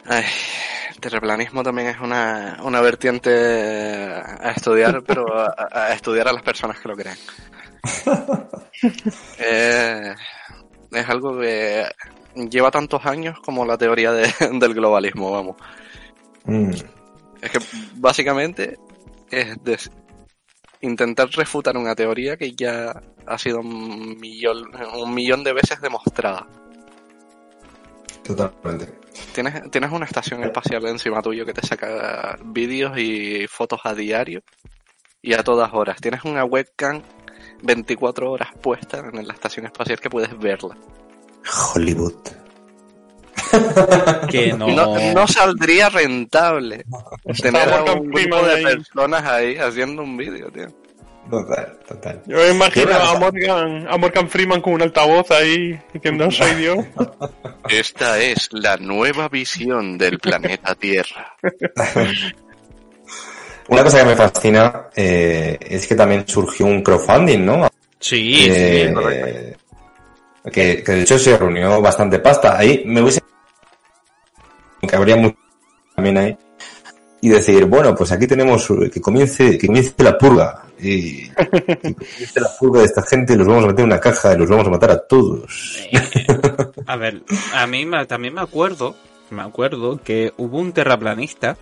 Ay, el terraplanismo también es una, una vertiente a estudiar, pero a, a estudiar a las personas que lo creen. Eh, es algo que lleva tantos años como la teoría de- del globalismo, vamos. Mm, Es que básicamente es intentar refutar una teoría que ya ha sido un millón, un millón de veces demostrada. totalmente. Tienes, tienes una estación espacial encima tuyo que te saca vídeos y fotos a diario y a todas horas. Tienes una webcam 24 horas puesta en la estación espacial que puedes verla. Hollywood. que no, No, no saldría rentable tener a Morgan un grupo Freeman de ahí. personas ahí haciendo un vídeo, tío. Total, total. Yo me imagino a Morgan, a Morgan Freeman con un altavoz ahí diciendo soy Dios. Esta es la nueva visión del planeta Tierra. Una cosa que me fascina eh, es que también surgió un crowdfunding, ¿no? Sí, Eh, sí. que, que de hecho se reunió bastante pasta. Ahí me hubiese... que habría mucho también ahí. Y decir, bueno, pues aquí tenemos eh, que comience, que comience la purga. Y que comience la purga de esta gente y los vamos a meter en una caja y los vamos a matar a todos. A ver, a mí me- también me acuerdo, me acuerdo que hubo un terraplanista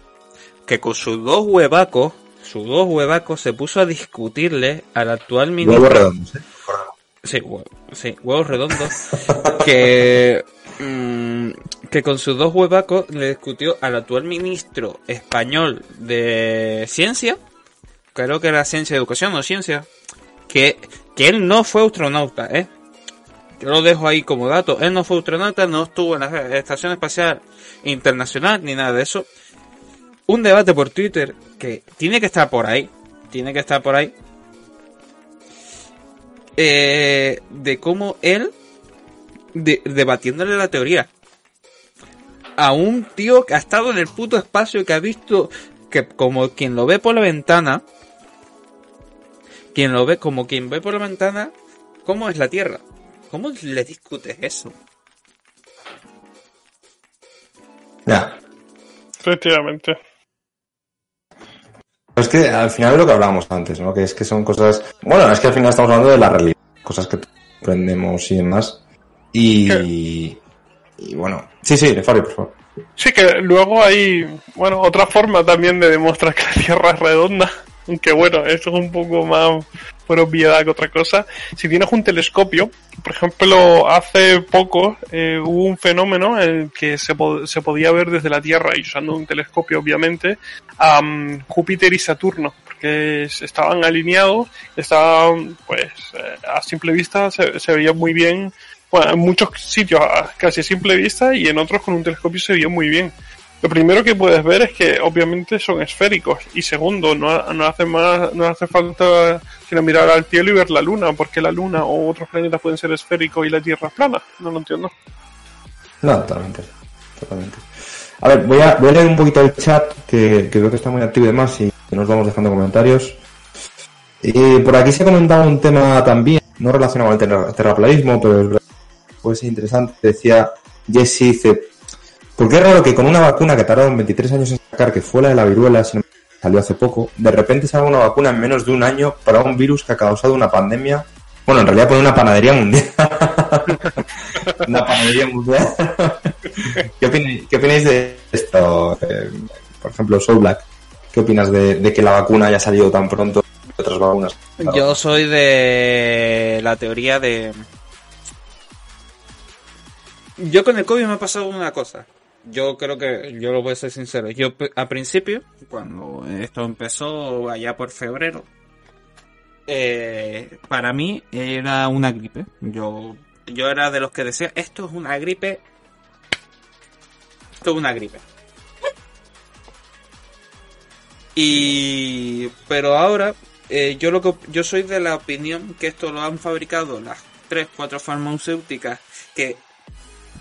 que con sus dos huevacos, sus dos huevacos se puso a discutirle al actual ministro. Huevos redondos, ¿eh? Sí, sí, huevos redondos. que, mm, que con sus dos huevacos le discutió al actual ministro español de ciencia, creo que era ciencia, educación o ciencia, que, que él no fue astronauta, ¿eh? Yo lo dejo ahí como dato. Él no fue astronauta, no estuvo en la Estación Espacial Internacional ni nada de eso. Un debate por Twitter que tiene que estar por ahí. Tiene que estar por ahí eh, de cómo él de- debatiéndole la teoría a un tío que ha estado en el puto espacio y que ha visto que como quien lo ve por la ventana quien lo ve como quien ve por la ventana cómo es la tierra cómo le discutes eso Ya. Efectivamente. Es que al final es lo que hablábamos antes, ¿no? Que es que son cosas. Bueno, es que al final estamos hablando de la realidad, cosas que aprendemos y demás. Y. Y bueno. Sí, sí, Fabio, por favor. Sí, que luego hay, bueno, otra forma también de demostrar que la Tierra es redonda. Aunque bueno, esto es un poco más por obviedad que otra cosa. Si tienes un telescopio, por ejemplo, hace poco eh, hubo un fenómeno en el que se, po- se podía ver desde la Tierra, y usando un telescopio obviamente, a mm, Júpiter y Saturno, porque estaban alineados, estaban, pues, eh, a simple vista se, se veía muy bien bueno, en muchos sitios casi a simple vista y en otros con un telescopio se veía muy bien. Lo primero que puedes ver es que obviamente son esféricos y segundo, no, no hace más, no hace falta sino mirar al cielo y ver la luna, porque la luna o otros planetas pueden ser esféricos y la Tierra es plana. No lo entiendo. No, totalmente. Totalmente. A ver, voy a, voy a leer un poquito el chat, que, que creo que está muy activo y demás, y nos vamos dejando comentarios. Eh, por aquí se ha comentado un tema también, no relacionado terra- terraplanismo, pero puede ser interesante. Decía Jesse, dice, ¿por qué es raro que con una vacuna que tardaron 23 años en sacar, que fue la de la viruela, si no salió hace poco, de repente salga una vacuna en menos de un año para un virus que ha causado una pandemia? Bueno, en realidad pone una panadería mundial. una panadería mundial. ¿Qué, opináis, qué opináis de esto? Eh, por ejemplo, Soul Black. ¿Qué opinas de, que la vacuna haya salido tan pronto otras vacunas? Yo soy de la teoría de... Yo con el COVID me ha pasado una cosa. Yo creo que, yo lo voy a ser sincero. Yo al principio, cuando esto empezó allá por febrero, eh, para mí era una gripe. Yo, yo era de los que decía, esto es una gripe. Esto es una gripe. Y pero ahora eh, yo lo que yo soy de la opinión que esto lo han fabricado las tres cuatro farmacéuticas que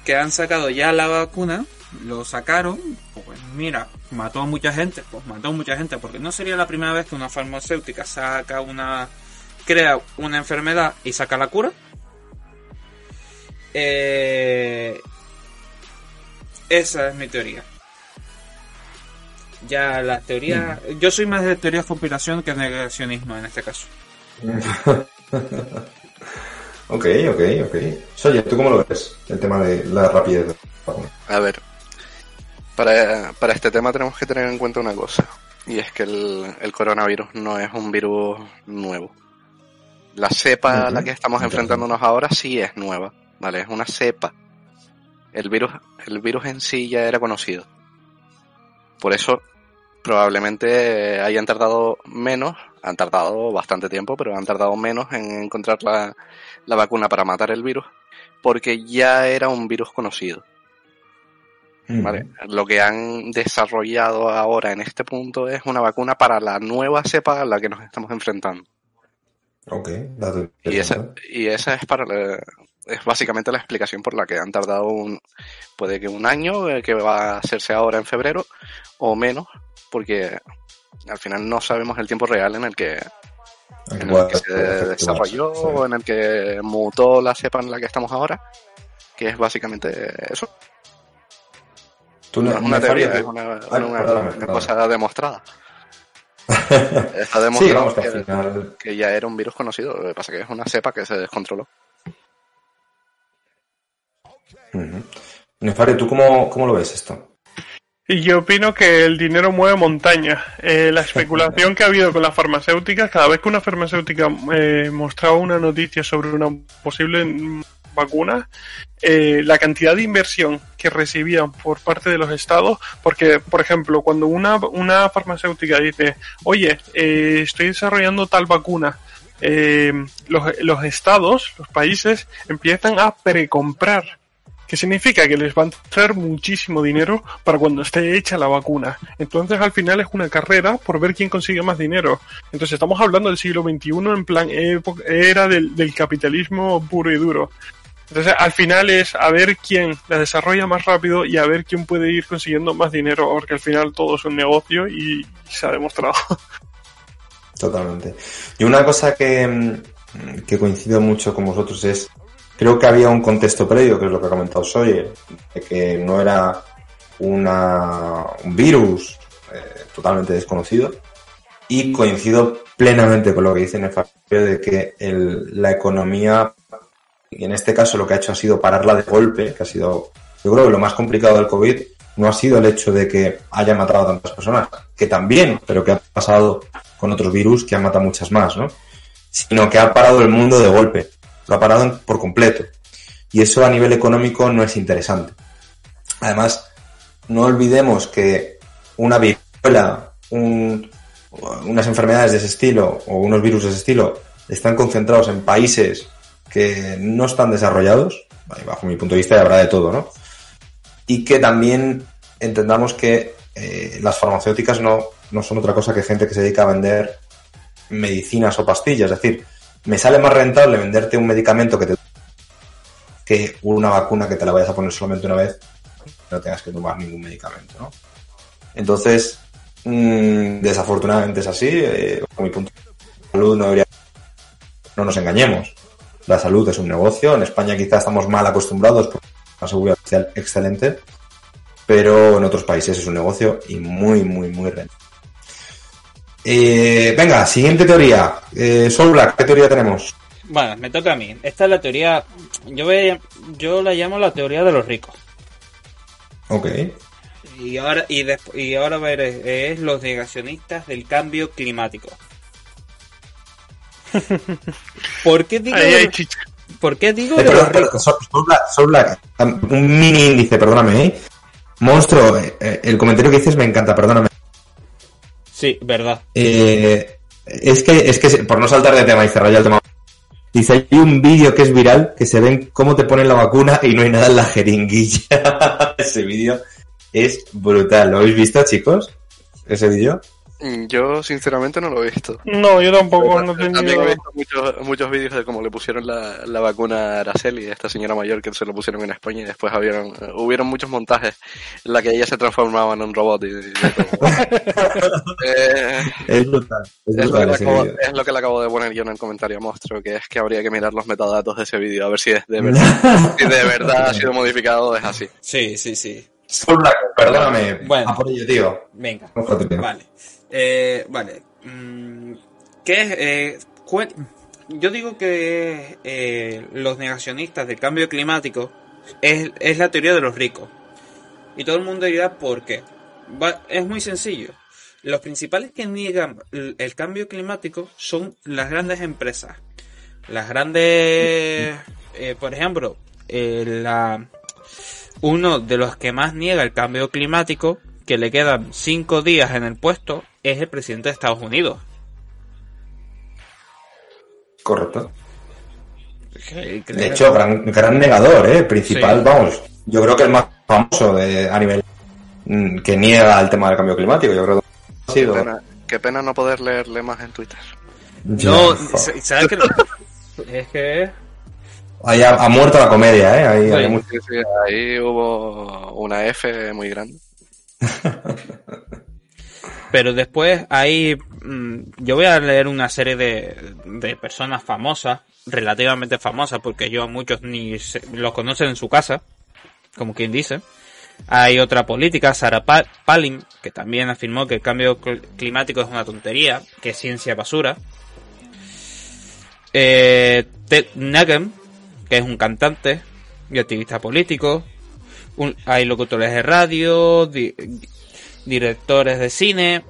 que han sacado ya la vacuna lo sacaron pues mira mató a mucha gente pues mató a mucha gente porque no sería la primera vez que una farmacéutica saca una crea una enfermedad y saca la cura. Eh, esa es mi teoría. Ya la teoría yo soy más de teoría de conspiración que negacionismo en este caso Ok, ok, ok. Oye, ¿tú cómo lo ves? El tema de la rapidez de. A ver, para, para este tema tenemos que tener en cuenta una cosa, y es que el, el coronavirus no es un virus nuevo. La cepa a la que estamos enfrentándonos ahora sí es nueva, ¿vale? Es una cepa. El virus, el virus en sí ya era conocido. Por eso probablemente hayan tardado menos, han tardado bastante tiempo, pero han tardado menos en encontrar la, la vacuna para matar el virus, porque ya era un virus conocido. ¿vale? Lo que han desarrollado ahora en este punto es una vacuna para la nueva cepa a la que nos estamos enfrentando. Ok, Y esa, y esa es para la- es básicamente la explicación por la que han tardado un, puede que un año, eh, que va a hacerse ahora en febrero, o menos, porque al final no sabemos el tiempo real en el que, en el que se desarrolló en el que mutó la cepa en la que estamos ahora, que es básicamente eso. Tú No es una teoría, farías- es una, perdóname. cosa demostrada. Está Sí, demostrado vamos, que que, al final... que ya era un virus conocido, lo que pasa que es una cepa que se descontroló. Ujú. Nefario, ¿tú cómo, cómo lo ves esto? Y yo opino que el dinero mueve montañas. Eh, la especulación que ha habido con las farmacéuticas, cada vez que una farmacéutica eh, mostraba una noticia sobre una posible vacuna, eh, la cantidad de inversión que recibían por parte de los estados, porque, por ejemplo, cuando una, una farmacéutica dice, oye, eh, estoy desarrollando tal vacuna, eh, los, los estados, los países, empiezan a precomprar que significa que les van a traer muchísimo dinero para cuando esté hecha la vacuna. Entonces al final es una carrera por ver quién consigue más dinero. Entonces estamos hablando del siglo XXI en plan época- era del, del capitalismo puro y duro. Entonces al final es a ver quién la desarrolla más rápido y a ver quién puede ir consiguiendo más dinero, porque al final todo es un negocio y se ha demostrado. Totalmente. Y una cosa que, que coincido mucho con vosotros es, creo que había un contexto previo, que es lo que ha comentado Sawyer, de que no era un virus eh, totalmente desconocido. Y coincido plenamente con lo que dice Nefario de que la economía, y en este caso lo que ha hecho ha sido pararla de golpe, que ha sido, yo creo que lo más complicado del COVID no ha sido el hecho de que haya matado a tantas personas, que también, pero que ha pasado con otros virus que han matado muchas más, ¿no? Sino que ha parado el mundo de golpe, ha parado por completo. Y eso a nivel económico no es interesante. Además, no olvidemos que una viruela, un- unas enfermedades de ese estilo o unos virus de ese estilo están concentrados en países que no están desarrollados, bajo mi punto de vista habrá de todo, ¿no? Y que también entendamos que eh, las farmacéuticas no, no son otra cosa que gente que se dedica a vender medicinas o pastillas. Es decir, me sale más rentable venderte un medicamento que te que una vacuna que te la vayas a poner solamente una vez no tengas que tomar ningún medicamento, ¿no? Entonces, mm, desafortunadamente es así, eh, mi punto salud no debería... No nos engañemos. La salud es un negocio. En España quizás estamos mal acostumbrados por una seguridad social excelente, pero en otros países es un negocio y muy, muy, muy rentable. Eh, venga, siguiente teoría. Eh, Sol Black, ¿qué teoría tenemos? Bueno, me toca a mí. Esta es la teoría. Yo, ve- yo la llamo la teoría de los ricos. Ok. Y ahora, y, y ahora veré, es los negacionistas del cambio climático. ¿Por qué digo, chicha. ¿por qué digo Eh, perdón, Black, Black, un mini índice, perdóname, ¿eh? Monstruo, eh, eh, el comentario que dices me encanta, perdóname. Sí, verdad. Eh, es que, es que, por no saltar de tema y cerrar ya el tema, dice, hay un vídeo que es viral que se ven cómo te ponen la vacuna y no hay nada en la jeringuilla. Ese vídeo es brutal. ¿Lo habéis visto, chicos? Ese vídeo. Mm, Yo sinceramente no lo he visto. No, yo tampoco no he También he visto muchos, muchos vídeos de cómo le pusieron la, la vacuna a Araceli, a esta señora mayor que se lo pusieron en España y después hubieron, eh, hubieron muchos montajes en la que ella se transformaba en un robot y, y. Eh, Es brutal. Es es, lo que acabo, es lo que le acabo de poner yo en el comentario a Monstruo, que es que habría que mirar los metadatos de ese vídeo, a ver si es de verdad, si de verdad ha sido modificado o es así. Sí, sí, sí. Perdóname. Bueno. A por ello, tío. Venga. Vale. Eh, vale. Mm, ¿Qué es? eh, yo digo que eh, los negacionistas del cambio climático es, es la teoría de los ricos. Y todo el mundo dirá por qué. Es muy sencillo. Los principales que niegan el, cambio climático son las grandes empresas. Las grandes... eh, por ejemplo, uno de los que más niega el cambio climático, que le quedan cinco días en el puesto, es el presidente de Estados Unidos. Correcto. De hecho, gran, gran negador, ¿eh? Principal, Sí. vamos. Yo creo que el más famoso de, a nivel mm, que niega el tema del cambio climático. Yo creo que ha Qué sido. pena, qué pena no poder leerle más en Twitter. no. ¿sabes qué? es que Ahí ha, ha muerto la comedia, ¿eh? Ahí Sí. había mucho- Sí, sí, ahí hubo una F muy grande. Pero después hay... mm, yo voy a leer una serie de, de personas famosas, relativamente famosas, porque yo a muchos ni se- los conocen en su casa, como quien dice. Hay otra política, Sarah Pa- Palin, que también afirmó que el cambio cl- climático es una tontería, que es ciencia basura. Eh, Ted Nugent, que es un cantante y activista político. Hay locutores de radio, di- directores de cine.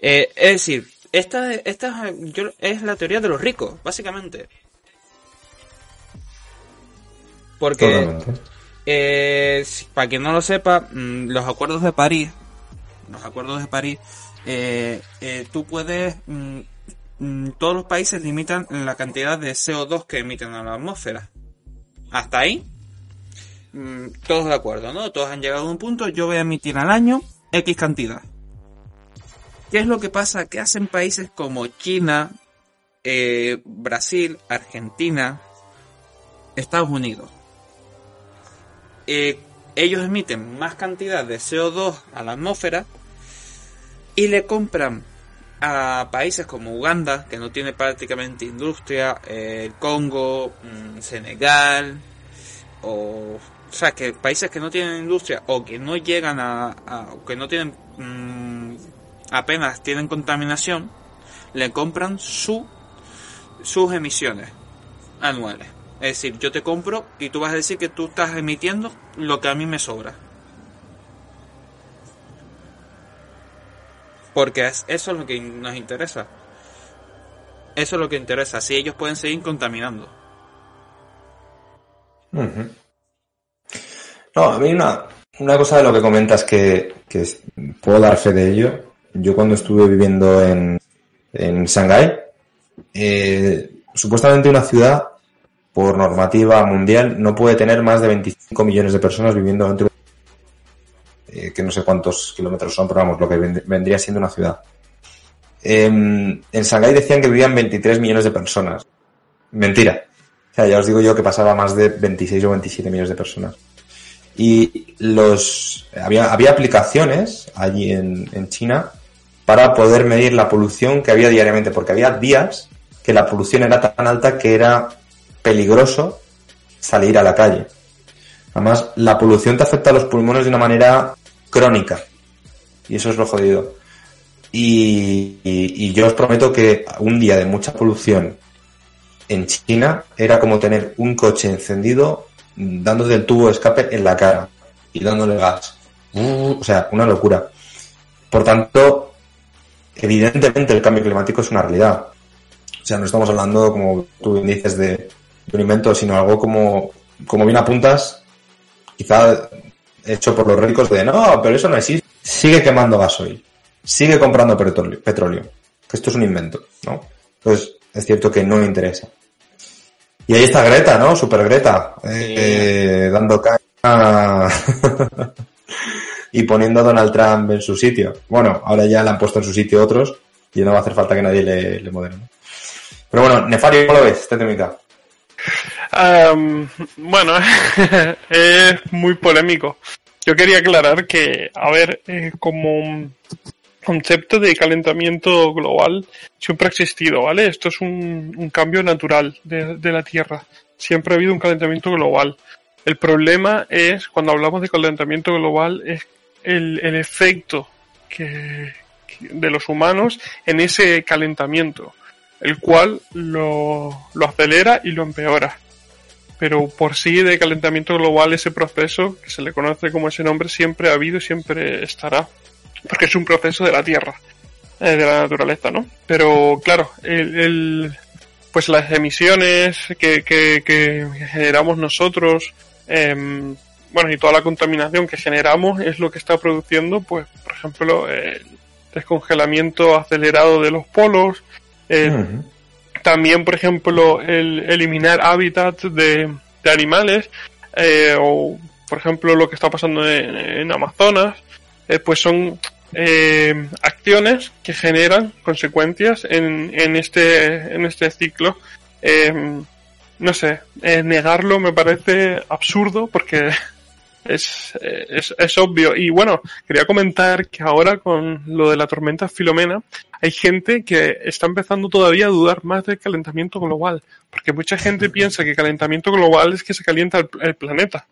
Eh, es decir, esta, esta yo- es la teoría de los ricos, básicamente. Porque, eh, para quien no lo sepa, mm, los acuerdos de París, los acuerdos de París, eh, eh, tú puedes, mm, mm, todos los países limitan la cantidad de CO2 que emiten a la atmósfera. Hasta ahí, mm, todos de acuerdo, ¿no? Todos han llegado a un punto, yo voy a emitir al año X cantidad. ¿Qué es lo que pasa? ¿Qué hacen países como China, eh, Brasil, Argentina, Estados Unidos? Eh, ellos emiten más cantidad de CO2 a la atmósfera y le compran a países como Uganda, que no tiene prácticamente industria, eh, el Congo, mm, Senegal, o, o sea, que países que no tienen industria o que no llegan a, o que no tienen mm, apenas tienen contaminación, le compran su sus emisiones anuales. Es decir, yo te compro y tú vas a decir que tú estás emitiendo lo que a mí me sobra. Porque es- eso es lo que nos interesa. Eso es lo que interesa. Si ellos pueden seguir contaminando. Ujú. No, a mí una, una cosa de lo que comentas que, que puedo dar fe de ello. Yo cuando estuve viviendo en, en Shanghái, eh, supuestamente una ciudad, por normativa mundial, no puede tener más de 25 millones de personas viviendo dentro de... eh, que no sé cuántos kilómetros son, pero vamos, lo que vend- vendría siendo una ciudad. Em, en Shanghái decían que vivían 23 millones de personas. Mentira. O sea, ya os digo yo que pasaba más de 26 o 27 millones de personas. Y los había, había aplicaciones allí en, en China para poder medir la polución que había diariamente, porque había días que la polución era tan alta que era peligroso salir a la calle. Además, la polución te afecta a los pulmones de una manera crónica. Y eso es lo jodido. Y, y- y yo os prometo que un día de mucha polución en China era como tener un coche encendido dándote el tubo de escape en la cara y dándole gas. Uh, o sea, una locura. Por tanto, evidentemente el cambio climático es una realidad. O sea, no estamos hablando, como tú dices, de, de un invento, sino algo como, como bien apuntas, quizá hecho por los ricos de no, pero eso no existe. Sigue quemando gasoil, sigue comprando petróleo, esto es un invento, ¿no? Entonces, es cierto que no interesa. Y ahí está Greta, ¿no? Super Greta, eh, dando caña y poniendo a Donald Trump en su sitio. Bueno, ahora ya le han puesto en su sitio otros y no va a hacer falta que nadie le, le modere, ¿no? Pero bueno, Nefario, ¿cómo lo ves? Este temita. Am, bueno, es muy polémico. Yo quería aclarar que, a ver, eh, como concepto de calentamiento global siempre ha existido, ¿vale? Esto es un, cambio natural de, de la Tierra. Siempre ha habido un calentamiento global. El problema es, cuando hablamos de calentamiento global, es el, el efecto que, que- de los humanos en ese calentamiento, el cual lo, lo acelera y lo empeora pero por sí de calentamiento global ese proceso, que se le conoce como ese nombre, siempre ha habido y siempre estará, porque es un proceso de la Tierra, eh, de la naturaleza, ¿no? Pero claro, el, el- pues las emisiones que, que, que generamos nosotros, em, bueno, y toda la contaminación que generamos es lo que está produciendo, pues, por ejemplo, el descongelamiento acelerado de los polos, eh, también, por ejemplo, el eliminar hábitats de, de animales, eh, o por ejemplo lo que está pasando en, en Amazonas, eh, pues son eh, acciones que generan consecuencias en, en este en este ciclo. Eh, no sé, eh, negarlo me parece absurdo porque es, es, es obvio. Y bueno, quería comentar que ahora con lo de la tormenta Filomena, hay gente que está empezando todavía a dudar más del calentamiento global, porque mucha gente piensa que calentamiento global es que se calienta el, el planeta.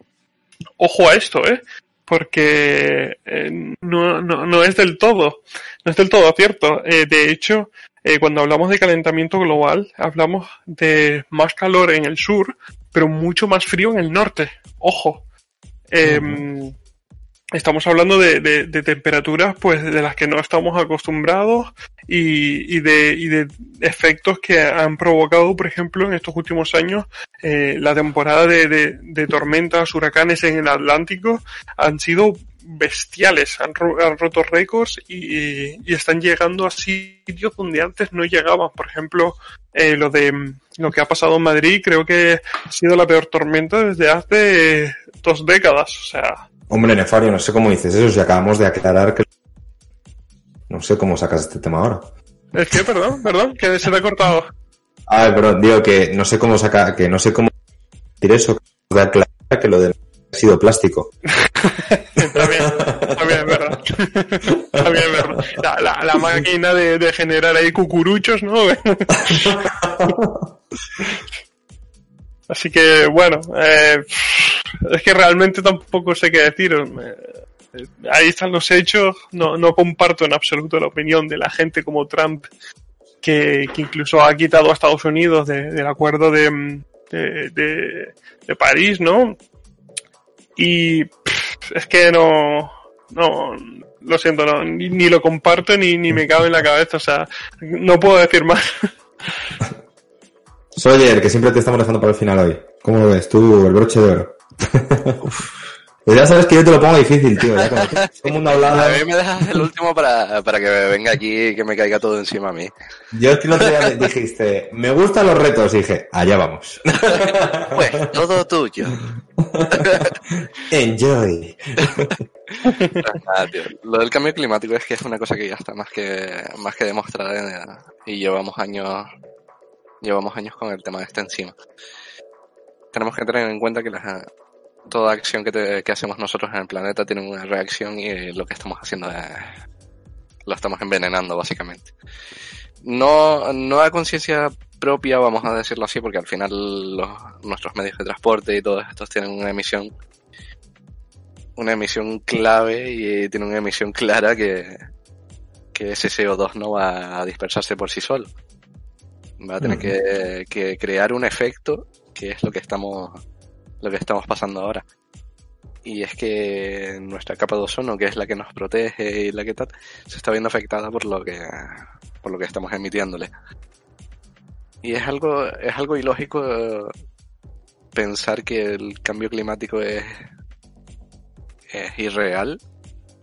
Ojo a esto, ¿eh? Porque eh, no, no, no es del todo, no es del todo cierto. Eh, de hecho, eh, cuando hablamos de calentamiento global, hablamos de más calor en el sur, pero mucho más frío en el norte. Ojo. Eh, Estamos hablando de, de- temperaturas pues de las que no estamos acostumbrados y, y de, y de efectos que han provocado, por ejemplo, en estos últimos años, eh, la temporada de, tormentas, huracanes en el Atlántico han sido bestiales, han, ro- han roto récords y, y están llegando a sitios donde antes no llegaban. Por ejemplo, eh, lo de lo que ha pasado en Madrid creo que ha sido la peor tormenta desde hace dos décadas. O sea, Hombre, Nefario, no sé cómo dices eso, si acabamos de aclarar que... No sé cómo sacas este tema ahora. es que, perdón, perdón, que se te ha cortado. Ah, pero digo que no sé cómo sacar, que no sé cómo decir eso, que de aclarar que lo de ha sido plástico. También, también es verdad. También es verdad. La, la, la máquina de, de generar ahí cucuruchos, ¿no? Así que, bueno, eh, es que realmente tampoco sé qué decir. Eh, Ahí están los hechos. No, no comparto en absoluto la opinión de la gente como Trump, que, que incluso ha quitado a Estados Unidos de- del acuerdo de, de, de- París, ¿no? Y es que no, no, lo siento, no, ni, ni lo comparto ni, ni me cabe en la cabeza, o sea, no puedo decir más. Sawyer, que siempre te estamos dejando para el final hoy. ¿Cómo lo ves tú, el broche de oro? Pues ya sabes que yo te lo pongo difícil, tío. Ya como todo el mundo. A mí me dejas el último para, para que venga aquí y que me caiga todo encima a mí. Yo es que día me dijiste, me gustan los retos, y dije, allá vamos. Pues todo tuyo. Enjoy. Nada, tío. Lo del cambio climático es que es una cosa que ya está más que, más que demostrada eh, y llevamos años, llevamos años con el tema de este encima. Tenemos que tener en cuenta que las, toda acción que, te- que hacemos nosotros en el planeta tiene una reacción y lo que estamos haciendo es lo estamos envenenando básicamente. No, no a conciencia propia, vamos a decirlo así, porque al final nuestros medios de transporte y todos estos tienen una emisión una emisión clave y tiene una emisión clara que, que ese CO2 no va a dispersarse por sí solo. Va a tener que, que crear un efecto que es lo que estamos lo que estamos pasando ahora. Y es que nuestra capa de ozono, que es la que nos protege y la que tal, se está viendo afectada por lo que por lo que estamos emitiéndole. Y es algo es algo ilógico pensar que el cambio climático es es irreal,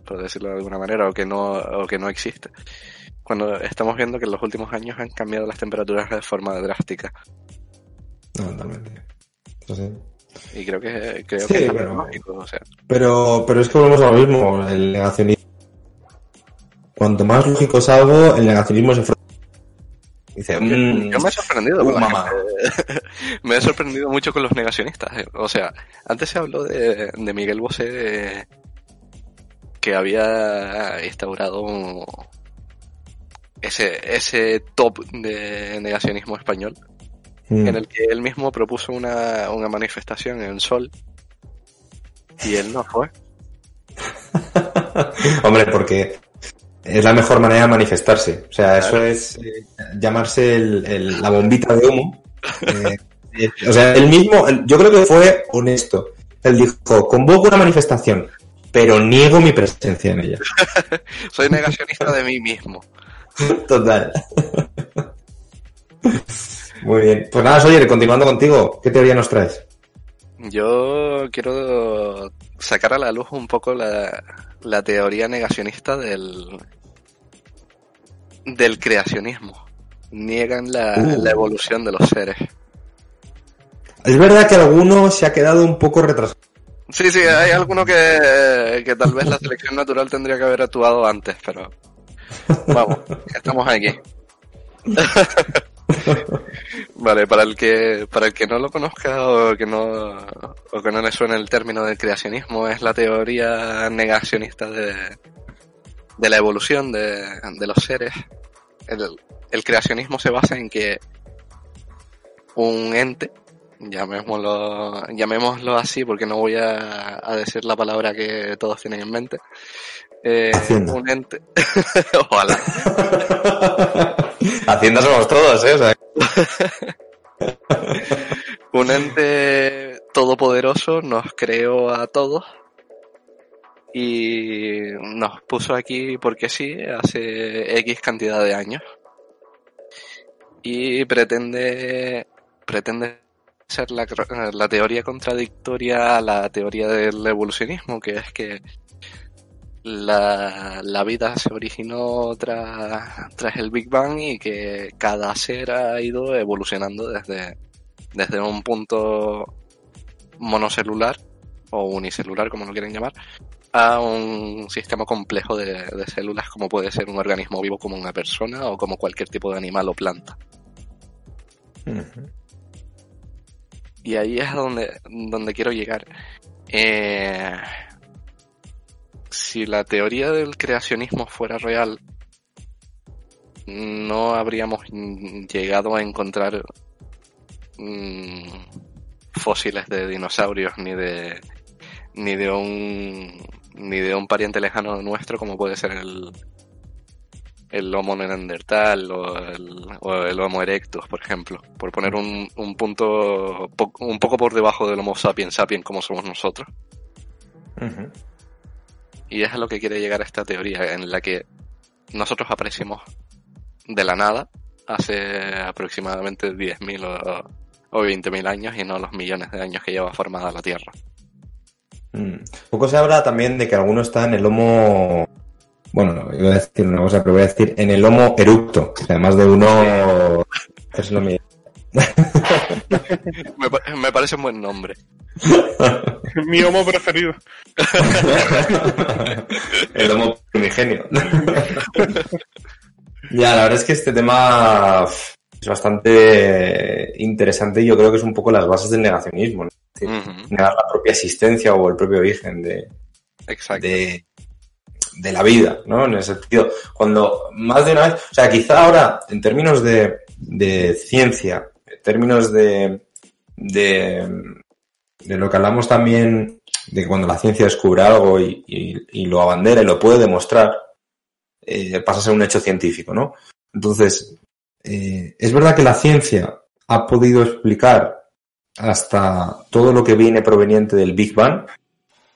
por decirlo de alguna manera, o que no o que no existe. Cuando estamos viendo que en los últimos años han cambiado las temperaturas de forma drástica. No, totalmente. Sí. Y creo que, creo Sí, que es pero- lógico, o sea, Pero, pero es que volvemos a lo mismo, el negacionismo. Cuanto más lógico es algo, el negacionismo se. Dice, mm, yo me he sorprendido uh, con mamá. me he sorprendido mucho con los negacionistas. eh. O sea, antes se habló de, de Miguel Bosé que había instaurado un- ese, ese top de negacionismo español, mm, en el que él mismo propuso una, una manifestación en sol y él no fue. Hombre, porque es la mejor manera de manifestarse. O sea, eso es eh, llamarse el- el- la bombita de humo. Eh, eh, o sea, él mismo, yo creo que fue honesto. Él dijo, convoco una manifestación, pero niego mi presencia en ella. Soy negacionista de mí mismo. Total. Muy bien. Pues nada, Sawyer, continuando contigo, ¿qué teoría nos traes? Yo quiero sacar a la luz un poco la, la teoría negacionista del, del creacionismo. Niegan la, Uh. la evolución de los seres. Es verdad que alguno se ha quedado un poco retrasado. Sí, sí, hay alguno que, que tal vez la selección natural tendría que haber actuado antes, pero vamos, estamos aquí. Vale, para el que para el que no lo conozca o que no o que no le suene el término del creacionismo es la teoría negacionista de, de la evolución de, de los seres. El, creacionismo se basa en que un ente, llamémoslo, llamémoslo así porque no voy a decir la palabra que todos tienen en mente. Eh, Hacienda. un ente, ojalá. Hacienda somos todos, ¿eh? O sea, Un ente todopoderoso nos creó a todos y nos puso aquí porque sí hace X cantidad de años y pretende pretende ser la, la teoría contradictoria a la teoría del evolucionismo que es que la, la vida se originó tras, tras el Big Bang y que cada ser ha ido evolucionando desde, desde un punto monocelular o unicelular, como lo quieren llamar, a un sistema complejo de, de células como puede ser un organismo vivo como una persona o como cualquier tipo de animal o planta. Y ahí es donde, donde quiero llegar. Eh, si la teoría del creacionismo fuera real, no habríamos llegado a encontrar mm, fósiles de dinosaurios ni de ni de un ni de un pariente lejano nuestro como puede ser el el Homo neandertal o el, Homo erectus, por ejemplo, por poner un, un punto po- un poco por debajo del Homo sapiens sapiens como somos nosotros. Y es a lo que quiere llegar esta teoría, en la que nosotros aparecimos de la nada hace aproximadamente 10.000 o, o 20.000 años y no los millones de años que lleva formada la Tierra. Mm. Poco se habla también de que alguno está en el Homo. Bueno, no, iba a decir una cosa, pero voy a decir en el Homo eructo. O sea, más de uno es lo mismo. Me, pa- me parece un buen nombre. Mi homo preferido. el Homo primigenio. ya, la verdad es que este tema es bastante interesante y yo creo que es un poco las bases del negacionismo. negar la propia existencia o el propio origen de, Exacto. de, de la vida, ¿no? En ese sentido, cuando más de una vez, o sea, quizá ahora, en términos de, de ciencia, en términos de, de, de lo que hablamos también de que cuando la ciencia descubre algo y, y- y lo abandera y lo puede demostrar, eh, pasa a ser un hecho científico, ¿no? Entonces, eh, es verdad que la ciencia ha podido explicar hasta todo lo que viene proveniente del Big Bang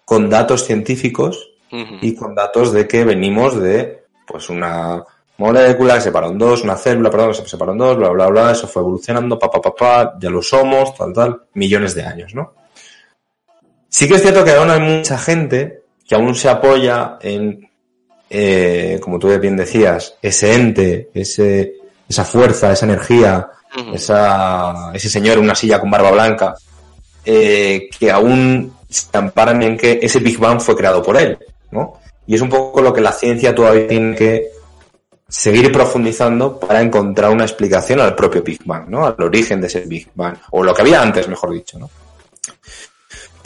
con datos científicos y con datos de que venimos de pues una molécula que se separó en dos, una célula, perdón, que se separó en dos, bla, bla, bla, eso fue evolucionando, pa, pa, pa, pa, ya lo somos, tal, tal, millones de años, ¿no? Sí que es cierto que aún hay mucha gente que aún se apoya en, eh, como tú bien decías, ese ente, ese, esa fuerza, esa energía, esa, ese señor en una silla con barba blanca, eh, que aún se amparan en que ese Big Bang fue creado por él, ¿no? Y es un poco lo que la ciencia todavía tiene que seguir profundizando para encontrar una explicación al propio Big Bang, ¿no? Al origen de ese Big Bang, o lo que había antes, mejor dicho, ¿no?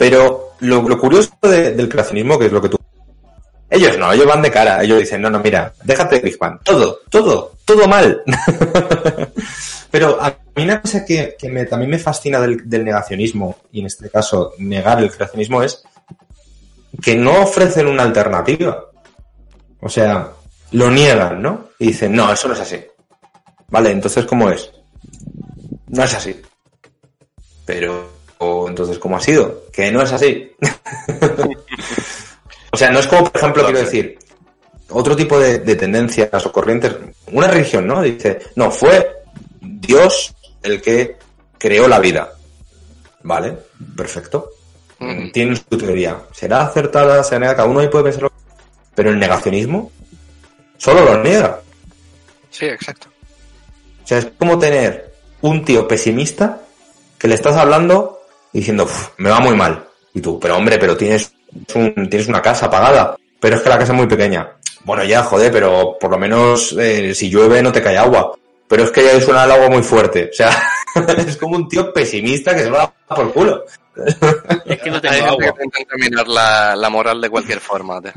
Pero lo, curioso de- del creacionismo, que es lo que tú... Ellos no, ellos van de cara, ellos dicen, no, no, mira, déjate de Big Bang, todo, todo, todo mal. Pero a mí una cosa que, que también me fascina del, del negacionismo, y en este caso negar el creacionismo, es que no ofrecen una alternativa. O sea, lo niegan, ¿no? Y dicen, no, eso no es así. Vale, entonces, ¿cómo es? No es así. Pero, o entonces, ¿cómo ha sido? Que no es así. o sea, no es como, por ejemplo, quiero decir, otro tipo de, de tendencias o corrientes, una religión, ¿no? Dice, no, fue Dios el que creó la vida. Vale, perfecto. Ujú. Tienen su teoría. ¿Será acertada? ¿Será negada? Cada uno ahí puede pensarlo. Pero el negacionismo solo lo niega. Sí, exacto. O sea, es como tener un tío pesimista que le estás hablando diciendo, "Uf, me va muy mal. Y tú, pero hombre, pero tienes, un, tienes una casa pagada. Pero es que la casa es muy pequeña. Bueno, ya, joder, pero por lo menos eh, si llueve no te cae agua. Pero es que ya suena el agua muy fuerte. O sea, es como un tío pesimista que se va por culo. Es que no Hay tengo gente agua. que intenta minar la, la moral de cualquier forma. tío.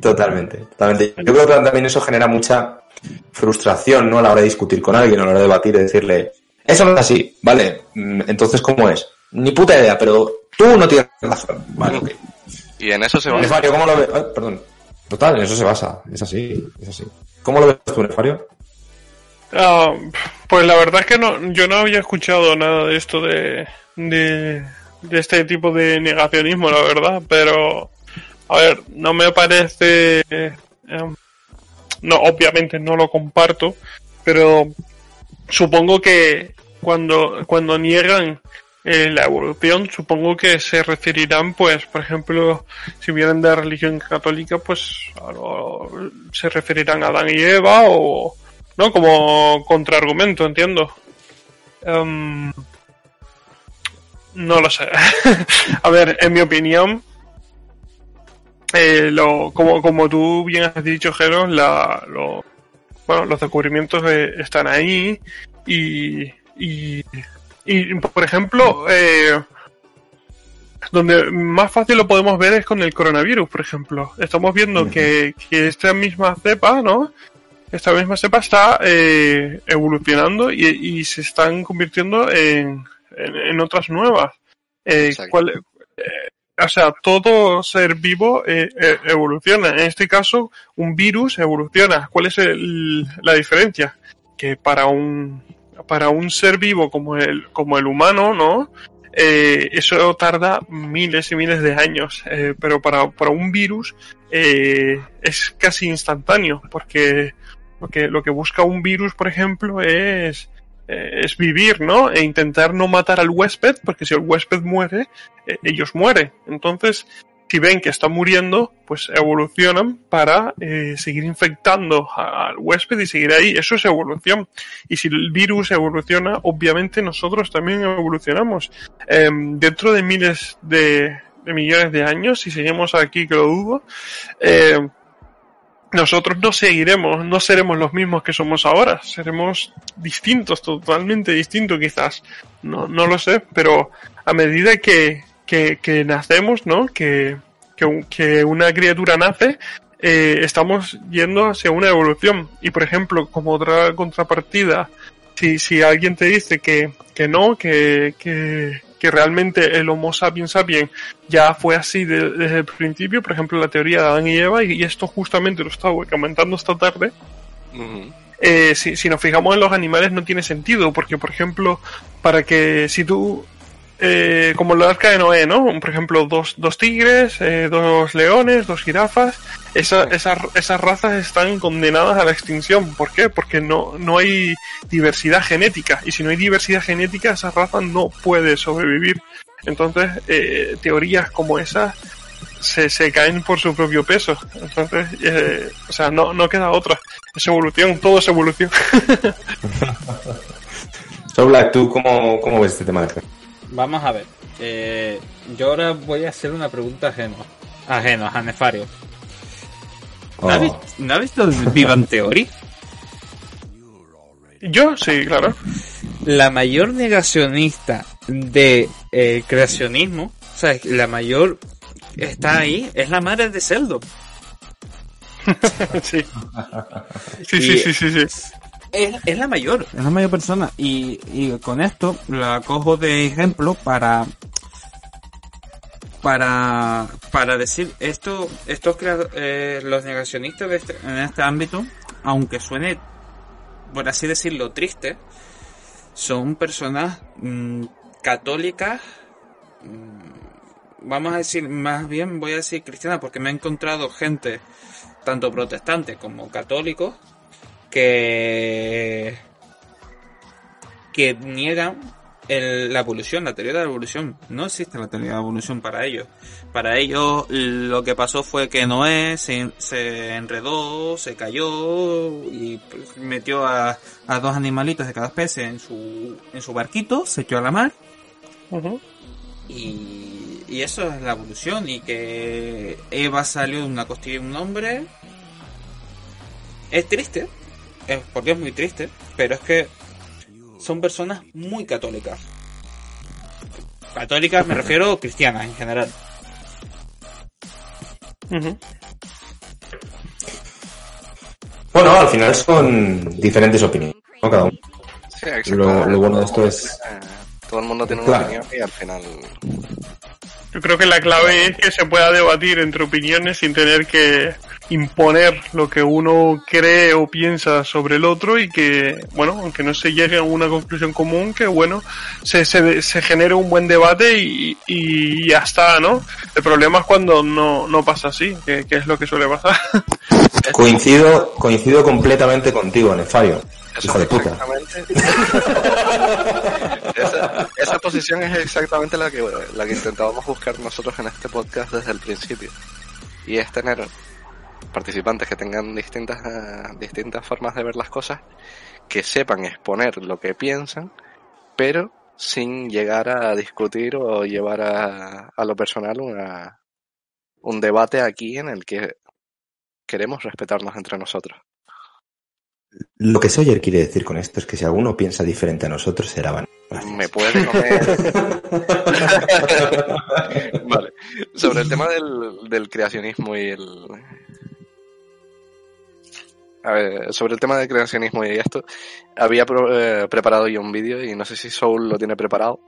Totalmente, totalmente. Yo creo que también eso genera mucha frustración, ¿no? A la hora de discutir con alguien, a la hora de debatir y decirle, eso no es así, vale, mm, entonces ¿cómo es? Ni puta idea, pero tú no tienes razón. Vale, ok. Y en eso se va. Nefario, ¿cómo lo ves? Ay, perdón. Total, en eso se basa, es así, es así. ¿Cómo lo ves tú, Nefario? Ah, pues la verdad es que no, yo no había escuchado nada de esto de, de, de este tipo de negacionismo, la verdad, pero a ver, no me parece, eh, no, obviamente no lo comparto, pero supongo que cuando, cuando niegan eh, la evolución, supongo que se referirán, pues, por ejemplo, si vienen de religión católica, pues lo- se referirán a Adán y Eva o, ¿no? Como contraargumento, entiendo. Em, no lo sé. a ver, en mi opinión, eh, lo, como, como tú bien has dicho, Jero, la, lo, bueno, los descubrimientos eh, están ahí y, y, y, por ejemplo, eh, donde más fácil lo podemos ver es con el coronavirus, por ejemplo. Estamos viendo que, que esta misma cepa, ¿no? Esta misma cepa está eh, evolucionando y, y se están convirtiendo en, en, en otras nuevas. Eh. ¿cuál- eh, o sea, todo ser vivo evoluciona. En este caso, un virus evoluciona. ¿Cuál es el- la diferencia? Que para un para un ser vivo como el como el humano, ¿no? Eh, eso tarda miles y miles de años, eh, pero para, para un virus eh, es casi instantáneo, porque lo que, lo que busca un virus, por ejemplo, es, es vivir, ¿no? E intentar no matar al huésped, porque si el huésped muere, ellos mueren. Entonces, si ven que está muriendo, pues evolucionan para eh, seguir infectando al huésped y seguir ahí. Eso es evolución. Y si el virus evoluciona, obviamente nosotros también evolucionamos. Em, dentro de miles de, de millones de años, si seguimos aquí, que lo dudo, eh, nosotros no seguiremos, no seremos los mismos que somos ahora, seremos distintos, totalmente distintos quizás, no, no lo sé, pero a medida que, que, que nacemos, ¿no? Que, que, un- que una criatura nace, eh, estamos yendo hacia una evolución. Y por ejemplo, como otra contrapartida, si, si alguien te dice que, que no, que, que, que realmente el Homo sapiens sapiens ya fue así de- desde el principio, por ejemplo, la teoría de Adán y Eva, y, y esto justamente lo estaba comentando esta tarde, eh, si, si nos fijamos en los animales no tiene sentido, porque por ejemplo, para que si tú, eh, como el arca de Noé, ¿no? Por ejemplo, dos, dos tigres, eh, dos leones, dos jirafas, esa- esas, esas razas están condenadas a la extinción. ¿Por qué? Porque no, no hay diversidad genética, y si no hay diversidad genética, esa raza no puede sobrevivir. Entonces, eh, teorías como esas se, se caen por su propio peso. Entonces, eh, o sea, no, no queda otra. Es evolución, todo es evolución. So Black, ¿tú cómo, cómo ves este tema de Vamos a ver. Eh, yo ahora voy a hacer una pregunta ajeno. Ajeno, a Nefario. ¿No, has Oh. visto, ¿No has visto el Vivan Theory? Yo sí, claro. La mayor negacionista de eh, creacionismo, o sea, la mayor está ahí, es la madre de Zeldo. sí. Sí, Y- sí, sí, sí, sí. Es, es la mayor, es la mayor persona. Y, y con esto la cojo de ejemplo para para para decir esto estos eh, los negacionistas de este- en este ámbito aunque suene por así decirlo triste son personas mm, católicas mm, vamos a decir más bien voy a decir cristiana porque me he encontrado gente tanto protestante como católicos que que niegan el- la evolución, la teoría de la evolución. No existe la teoría de la evolución para ellos. Para ellos lo que pasó fue que Noé se, se enredó, se cayó y metió a, a dos animalitos de cada especie en su, en su barquito, se echó a la mar y, y eso es la evolución y que Eva salió de una costilla de un hombre es triste es porque es muy triste pero es que son personas muy católicas católicas me refiero cristianas en general. Bueno, al final son diferentes opiniones, ¿no? Cada uno. Sí. Lo, lo bueno de esto es... Todo el mundo tiene una Claro. opinión y al final Yo creo que la clave es que se pueda debatir entre opiniones sin tener que imponer lo que uno cree o piensa sobre el otro y que, bueno, aunque no se llegue a una conclusión común, que bueno, se, se, se genere un buen debate y, y ya está, ¿no? El problema es cuando no, no pasa así, que, que es lo que suele pasar. Coincido, coincido completamente contigo, Nefario. Eso Hijo de puta. exactamente. esa, esa posición es exactamente la que, la que intentábamos buscar nosotros en este podcast desde el principio. Y es tener participantes que tengan distintas, eh, distintas formas de ver las cosas, que sepan exponer lo que piensan, pero sin llegar a discutir o llevar a, a lo personal una, un debate aquí en el que queremos respetarnos entre nosotros. Lo que Sawyer quiere decir con esto es que si alguno piensa diferente a nosotros será van. Me puede comer. vale. Sobre el tema del, del creacionismo y el. A ver, sobre el tema del creacionismo y esto, había pro- eh, preparado yo un vídeo y no sé si Soul lo tiene preparado.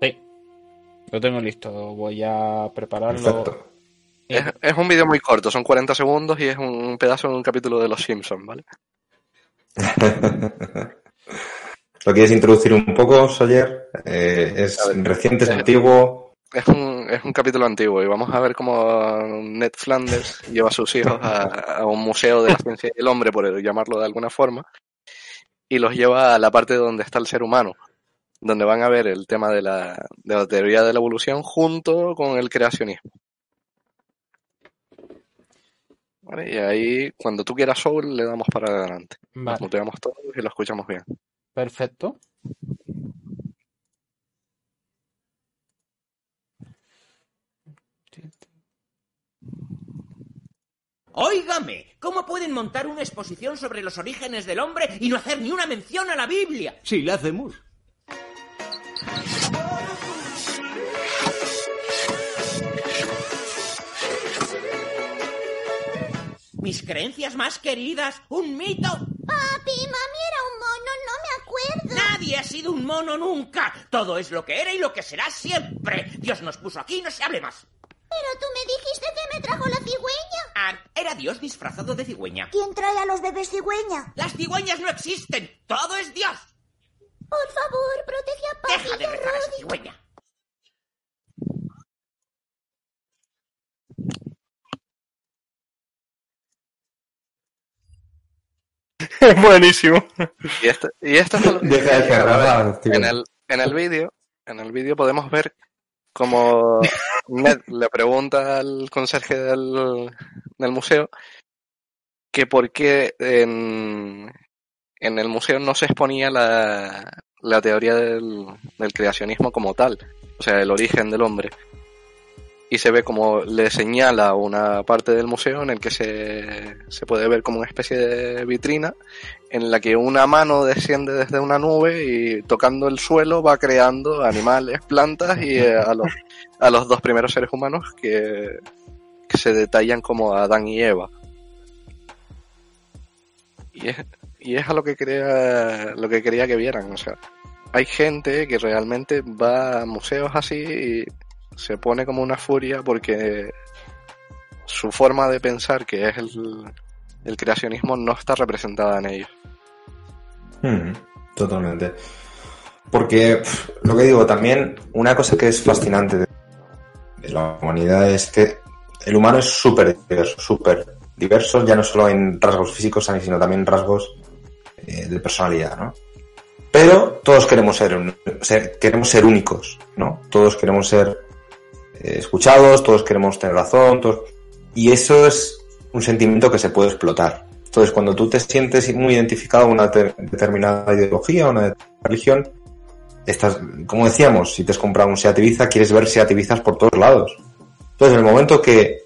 sí lo tengo listo voy a prepararlo Perfecto. Es, es un vídeo muy corto, son 40 segundos y es un pedazo de un capítulo de Los Simpsons, ¿vale? ¿Lo quieres introducir un poco, Sawyer? Eh, ¿Es reciente, es antiguo? Es un, es un capítulo antiguo y vamos a ver cómo Ned Flanders lleva a sus hijos a, a un museo de la ciencia y el hombre, por llamarlo de alguna forma, y los lleva a la parte donde está el ser humano, donde van a ver el tema de la, de la teoría de la evolución junto con el creacionismo. Vale, y ahí, cuando tú quieras Soul, le damos para adelante. Nos vale muteamos todos y lo escuchamos bien. perfecto Óigame, ¿cómo pueden montar una exposición sobre los orígenes del hombre y no hacer ni una mención a la Biblia? Sí, la hacemos. Mis creencias más queridas. Un mito. Papi, mami era un mono, no me acuerdo. Nadie ha sido un mono nunca. Todo es lo que era y lo que será siempre. Dios nos puso aquí y no se hable más. Pero tú me dijiste que me trajo la cigüeña. Ah, era Dios disfrazado de cigüeña. ¿Quién trae a los bebés cigüeña? Las cigüeñas no existen. Todo es Dios. Por favor, protege a papi Deja y de a rezar a esa Roddy. cigüeña. Buenísimo. Y esto, y esto es lo que Deja de. En el, en el vídeo, en el vídeo podemos ver como Ned le pregunta al conserje del, del museo que por qué en, en el museo no se exponía la, la teoría del, del creacionismo como tal, o sea, el origen del hombre. Y se ve como le señala una parte del museo en el que se, se puede ver como una especie de vitrina en la que una mano desciende desde una nube y tocando el suelo va creando animales, plantas y eh, a, los, a los dos primeros seres humanos que, que se detallan como Adán y Eva. Y es, y es a lo que quería, lo que quería que vieran, o sea, hay gente que realmente va a museos así y se pone como una furia porque su forma de pensar, que es el, creacionismo, no está representada en ellos. Mm, totalmente. Porque lo que digo, también una cosa que es fascinante de, la humanidad es que el humano es súper diverso, súper diverso, ya no solo en rasgos físicos, sino también rasgos eh, de personalidad, ¿no? Pero todos queremos ser, queremos ser únicos, ¿no? Todos queremos ser escuchados, todos queremos tener razón, todos... y eso es un sentimiento que se puede explotar. Entonces, cuando tú te sientes muy identificado con una te- determinada ideología, una determinada religión, estás, como decíamos, si te has comprado un Seat Ibiza, quieres ver Seat Ibizas por todos lados. Entonces, en el momento que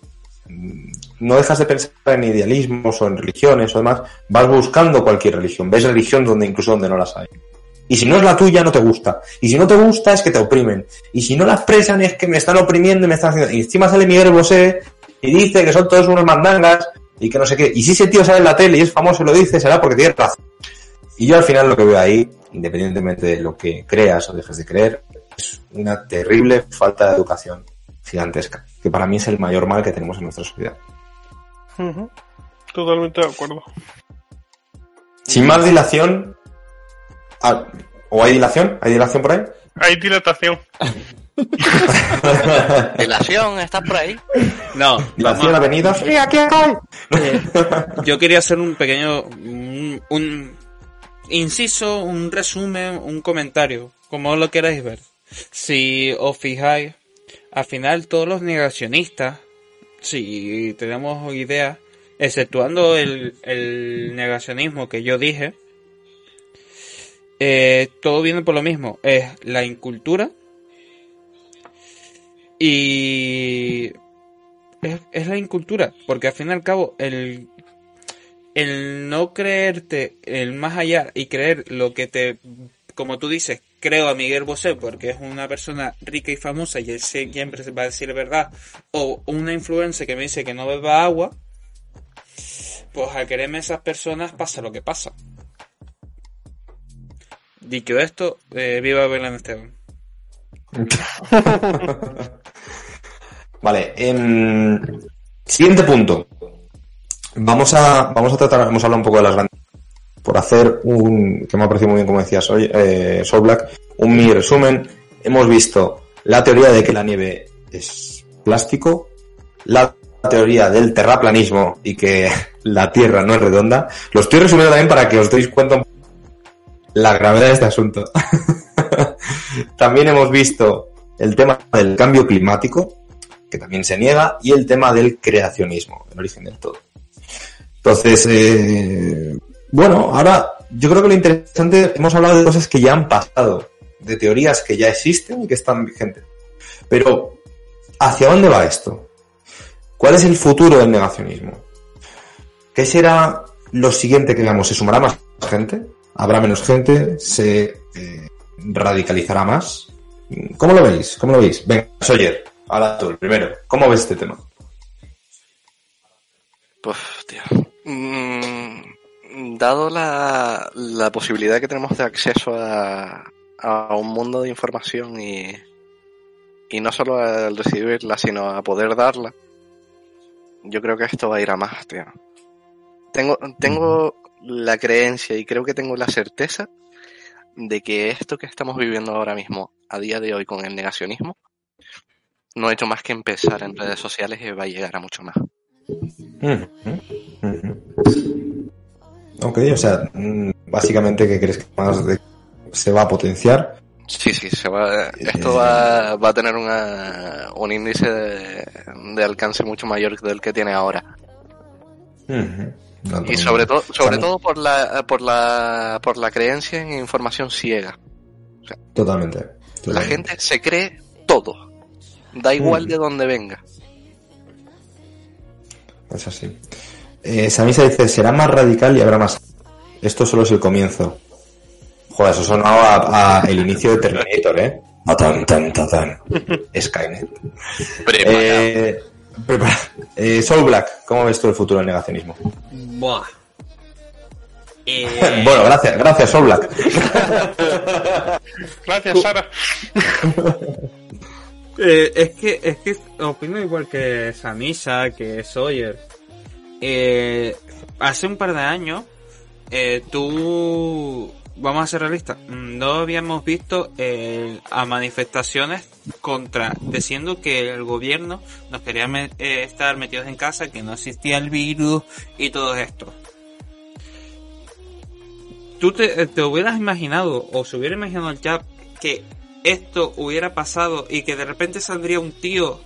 mm, no dejas de pensar en idealismos o en religiones o demás, vas buscando cualquier religión. Ves religión donde incluso donde no las hay. Y si no es la tuya, no te gusta. Y si no te gusta, es que te oprimen. Y si no la expresan, es que me están oprimiendo y me están haciendo... Y encima sale Miguel Bosé y dice que son todos unos mandangas y que no sé qué. Y si ese tío sale en la tele y es famoso y lo dice, será porque tiene razón. Y yo al final lo que veo ahí, independientemente de lo que creas o dejes de creer, es una terrible falta de educación gigantesca, que para mí es el mayor mal que tenemos en nuestra sociedad. Totalmente de acuerdo. Sin más dilación... ah, ¿O hay dilación? ¿Hay dilación por ahí? Hay dilatación. ¿Dilación? ¿Estás por ahí? No, Dilación, vamos- avenida... ¡Sí, aquí estoy! eh, yo quería hacer un pequeño, un, un inciso, un resumen, un comentario, como lo queráis ver. Si os fijáis, al final todos los negacionistas, si tenemos ideas, exceptuando el, el negacionismo que yo dije, eh, todo viene por lo mismo, es la incultura y es, la incultura, porque al fin y al cabo el, el no creerte el más allá y creer lo que te, como tú dices, creo a Miguel Bosé porque es una persona rica y famosa y él siempre va a decir verdad, o una influencia que me dice que no beba agua, pues al quererme esas personas pasa lo que pasa. Dicho esto, eh, viva Belén Esteban. Vale, em, siguiente punto. Vamos a, vamos a tratar, hemos hablado un poco de las grandes, por hacer un, que me ha parecido muy bien como decía Soy, eh, Soul Black, un mini resumen. Hemos visto la teoría de que la nieve es plástico, la teoría del terraplanismo y que la Tierra no es redonda. Lo estoy resumiendo también para que os deis cuenta un poco la gravedad de este asunto. también hemos visto el tema del cambio climático, que también se niega, y el tema del creacionismo, el origen del todo. Entonces, eh, bueno, ahora yo creo que lo interesante, hemos hablado de cosas que ya han pasado, de teorías que ya existen y que están vigentes. Pero, ¿hacia dónde va esto? ¿Cuál es el futuro del negacionismo? ¿Qué será lo siguiente que veamos? ¿Se sumará más gente? ¿Habrá menos gente? ¿Se eh, radicalizará más? ¿Cómo lo veis? ¿Cómo lo veis? Venga, Sawyer, habla tú, el primero. ¿Cómo ves este tema? Pues, tío. mm, dado la, la posibilidad que tenemos de acceso a, a un mundo de información y, y no solo al recibirla, sino a poder darla, yo creo que esto va a ir a más, tío. Tengo, tengo la creencia y creo que tengo la certeza de que esto que estamos viviendo ahora mismo, a día de hoy, con el negacionismo, no ha hecho más que empezar en redes sociales y va a llegar a mucho más. Ujú, ujú. Ok, o sea, mm, básicamente que crees que más de- se va a potenciar. Sí, sí, se va, esto va, va a tener una, un índice de, de alcance mucho mayor del que tiene ahora. No, Y sobre todo, sobre todo por la, por la, por la creencia en información ciega. Totalmente. La gente se cree todo. Da igual Mm. de dónde venga. Es así. Eh, Samisa dice, será más radical y habrá más. Esto solo es el comienzo. Joder, eso sonaba a, a el inicio de Terminator, ¿eh? Tan, tan, tan, tan. Skynet. Eh, prepara- eh, Soul Black, ¿cómo ves tú el futuro del negacionismo? Buah. Eh, bueno, gracias, gracias Soul Black. Gracias, Sara. Eh, es que es que opino igual que Samisa, que Sawyer. Eh, hace un par de años, eh, tú, vamos a ser realistas, mm, no habíamos visto eh, a manifestaciones contra, diciendo que el gobierno nos quería eh, estar metidos en casa, que no existía el virus y todo esto. ¿Tú te, te hubieras imaginado, o se hubiera imaginado el chat, que esto hubiera pasado y que de repente saldría un tío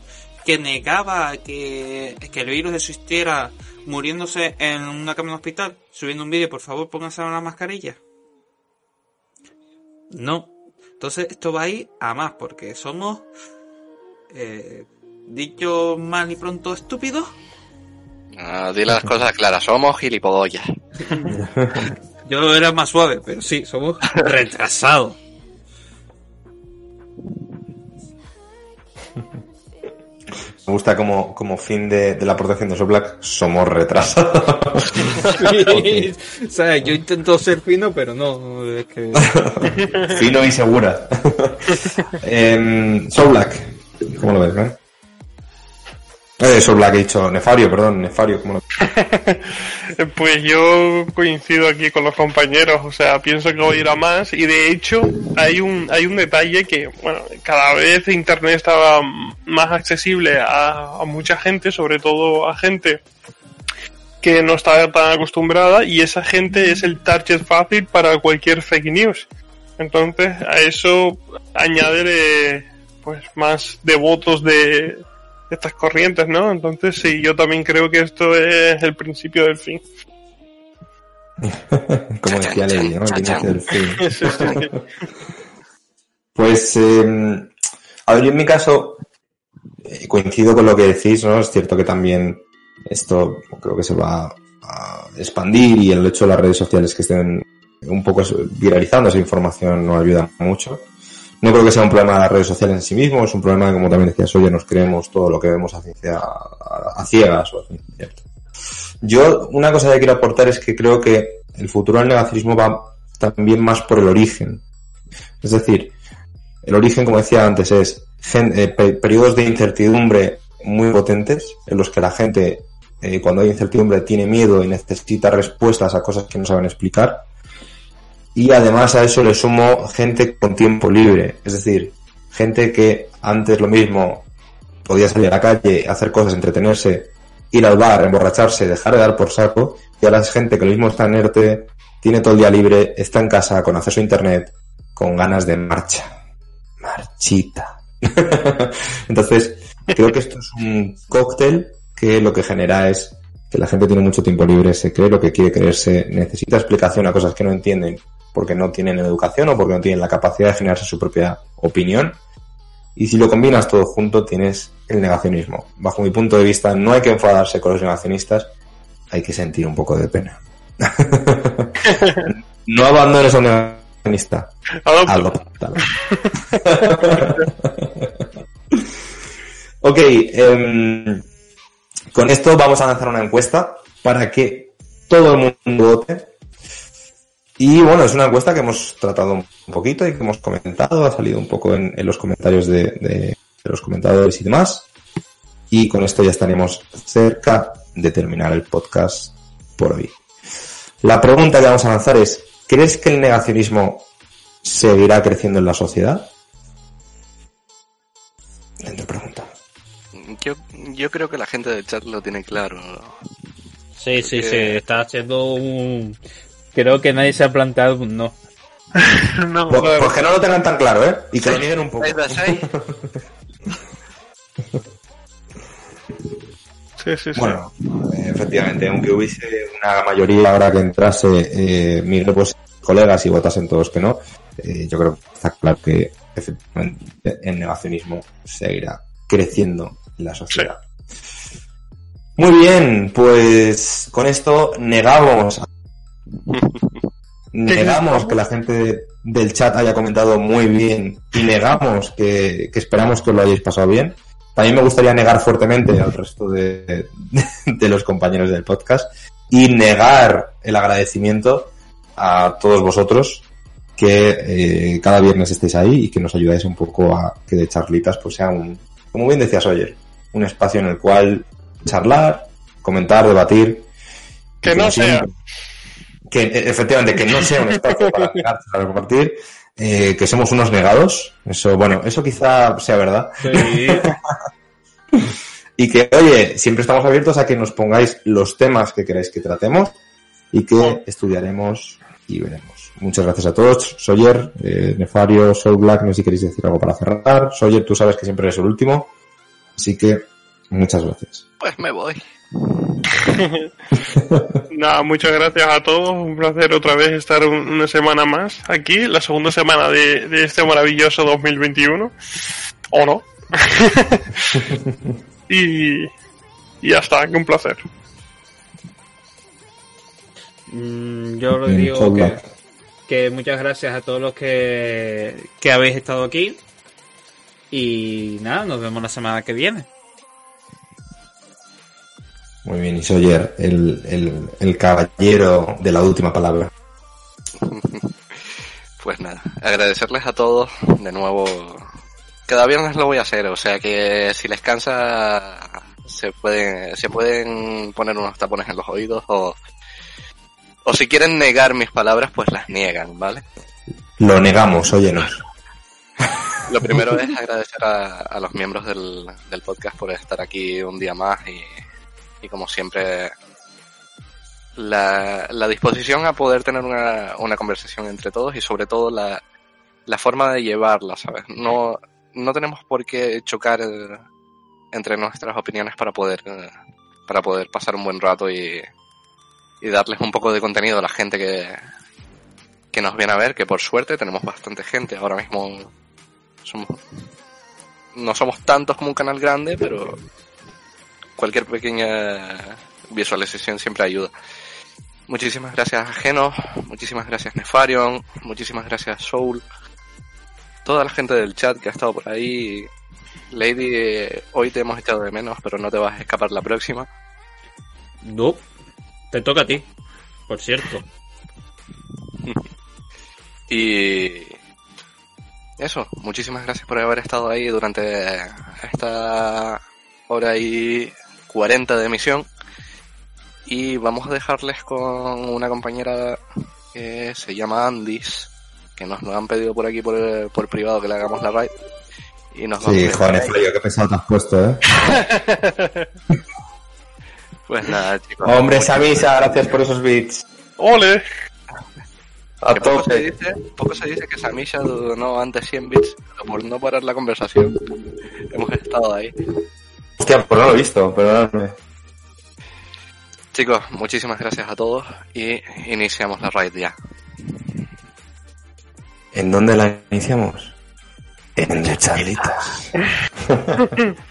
que negaba que, el virus existiera muriéndose en una cama de hospital, subiendo un vídeo, por favor pónganse la mascarilla? No. Entonces esto va a ir a más, porque somos, eh, dicho mal y pronto, estúpidos. Ah, dile las cosas claras, somos gilipollas. Yo era más suave, pero sí, somos retrasados. Me gusta como, como fin de, de la protección de Soul Black, somos retrasados. o sea, yo intento ser fino, pero no, es que... Fino y segura. Em, Soul Black, ¿cómo lo ves, eh? Eh, Soul Black he dicho, Nefario, perdón, Nefario, ¿cómo lo Pues yo coincido aquí con los compañeros, o sea, pienso que voy a ir a más y de hecho hay un hay un detalle que, bueno, cada vez Internet estaba más accesible a, mucha gente, sobre todo a gente que no está tan acostumbrada y esa gente es el target fácil para cualquier fake news. Entonces a eso añade pues más devotos de estas corrientes, ¿no? Entonces sí, yo también creo que esto es el principio del fin. Como decía Levi, ¿no? El inicio del fin. Sí, sí, sí. Pues, eh, a ver, yo en mi caso eh, coincido con lo que decís, ¿no? Es cierto que también esto creo que se va a expandir y el hecho de las redes sociales que estén un poco viralizando esa información no ayuda mucho. No creo que sea un problema de las redes sociales en sí mismo, es un problema que, como también decías, oye, nos creemos todo lo que vemos a, ciencia, a, ciegas o a. Yo, una cosa que quiero aportar es que creo que el futuro del negacionismo va también más por el origen. Es decir, el origen, como decía antes, es gen- eh, pe- periodos de incertidumbre muy potentes en los que la gente, eh, cuando hay incertidumbre, tiene miedo y necesita respuestas a cosas que no saben explicar. Y además a eso le sumo gente con tiempo libre, es decir, gente que antes lo mismo podía salir a la calle, hacer cosas, entretenerse, ir al bar, emborracharse, dejar de dar por saco, y ahora es gente que lo mismo está en ERTE, tiene todo el día libre, está en casa con acceso a internet, con ganas de marcha. Marchita. Entonces, creo que esto es un cóctel que lo que genera es que la gente tiene mucho tiempo libre, se cree lo que quiere creerse, necesita explicación a cosas que no entienden porque no tienen educación o porque no tienen la capacidad de generarse su propia opinión. Y si lo combinas todo junto, tienes el negacionismo. Bajo mi punto de vista, no hay que enfadarse con los negacionistas, hay que sentir un poco de pena. no abandones a un negacionista. Adóptalo. ok, em, con esto vamos a lanzar una encuesta para que todo el mundo vote. Y bueno, es una encuesta que hemos tratado un poquito y que hemos comentado, ha salido un poco en, en los comentarios de, de- de los comentadores y demás. Y con esto ya estaremos cerca de terminar el podcast por hoy. La pregunta que vamos a lanzar es, ¿crees que el negacionismo seguirá creciendo en la sociedad? Dentro pregunta. Yo, yo creo que la gente del chat lo tiene claro. Sí, sí, sí, está haciendo un... Creo que nadie se ha planteado un no. No, Pues, la- pues que no lo tengan tan claro, ¿eh? Y que lo nieguen un poco. Sí, sí, sí. Bueno, eh, efectivamente, aunque hubiese una mayoría ahora que entrase eh, Miguel, pues colegas y votasen todos que no, eh, yo creo que está claro que efectivamente el negacionismo seguirá creciendo en la sociedad. Muy bien, pues con esto negamos negamos que la gente del chat haya comentado muy bien y negamos que, que esperamos que os lo hayáis pasado bien. También me gustaría negar fuertemente al resto de, de los compañeros del podcast y negar el agradecimiento a todos vosotros que eh, cada viernes estéis ahí y que nos ayudáis un poco a que de charlitas pues sea un, como bien decías Oyer, un espacio en el cual charlar, comentar, debatir. Que no sea. siempre, que eh, efectivamente que no sea un espacio para negar, para compartir, eh, que somos unos negados. Eso, bueno, eso quizá sea verdad. Y que, oye, siempre estamos abiertos a que nos pongáis los temas que queráis que tratemos y que estudiaremos y veremos. Muchas gracias a todos. Sawyer, eh, Nefario, Soul Black, no sé si queréis decir algo para cerrar. Sawyer, tú sabes que siempre eres el último. Así que, muchas gracias. Pues me voy. Nada, muchas gracias a todos. Un placer otra vez estar un- una semana más aquí, la segunda semana de, de este maravilloso 2021. ¿O no? y, y ya está, que un placer. Mm, yo les Bien, digo que, que muchas gracias a todos los que, que habéis estado aquí. Y nada, nos vemos la semana que viene. Muy bien, y Sawyer, el, el, el caballero de la última palabra. Pues nada, agradecerles a todos de nuevo. Cada viernes lo voy a hacer, o sea que si les cansa se pueden, se pueden poner unos tapones en los oídos o, o si quieren negar mis palabras, pues las niegan, ¿vale? Lo negamos, óyenos. Lo primero es agradecer a, a los miembros del, del podcast por estar aquí un día más y, y como siempre la, disposición a poder tener una, una conversación entre todos y sobre todo la, la forma de llevarla, ¿sabes? No, no tenemos por qué chocar eh, entre nuestras opiniones para poder, eh, para poder pasar un buen rato y, y darles un poco de contenido a la gente que, que nos viene a ver, que por suerte tenemos bastante gente. Ahora mismo somos, no somos tantos como un canal grande, pero cualquier pequeña visualización siempre ayuda. Muchísimas gracias a Geno, muchísimas gracias Nefarion, muchísimas gracias Soul, toda la gente del chat que ha estado por ahí. Lady, eh, hoy te hemos echado de menos, pero no te vas a escapar la próxima. No, te toca a ti, por cierto. Y eso, muchísimas gracias por haber estado ahí durante esta hora y 40 de emisión. Y vamos a dejarles con una compañera que se llama Andis, que nos lo han pedido por aquí por, por privado que le hagamos la raid. Y nos vamos Sí, joder, Fleyo, qué pesado te has puesto, ¿eh? Pues nada, chicos. Hombre, Samisa, gracias por esos beats. ¡Ole! A que poco se, dice, poco se dice que Samisha donó antes 100 bits, pero por no parar la conversación, hemos estado ahí. Hostia, pues no lo he visto, perdóname. Chicos, muchísimas gracias a todos y iniciamos la raid ya. ¿En dónde la iniciamos? En de charlitas.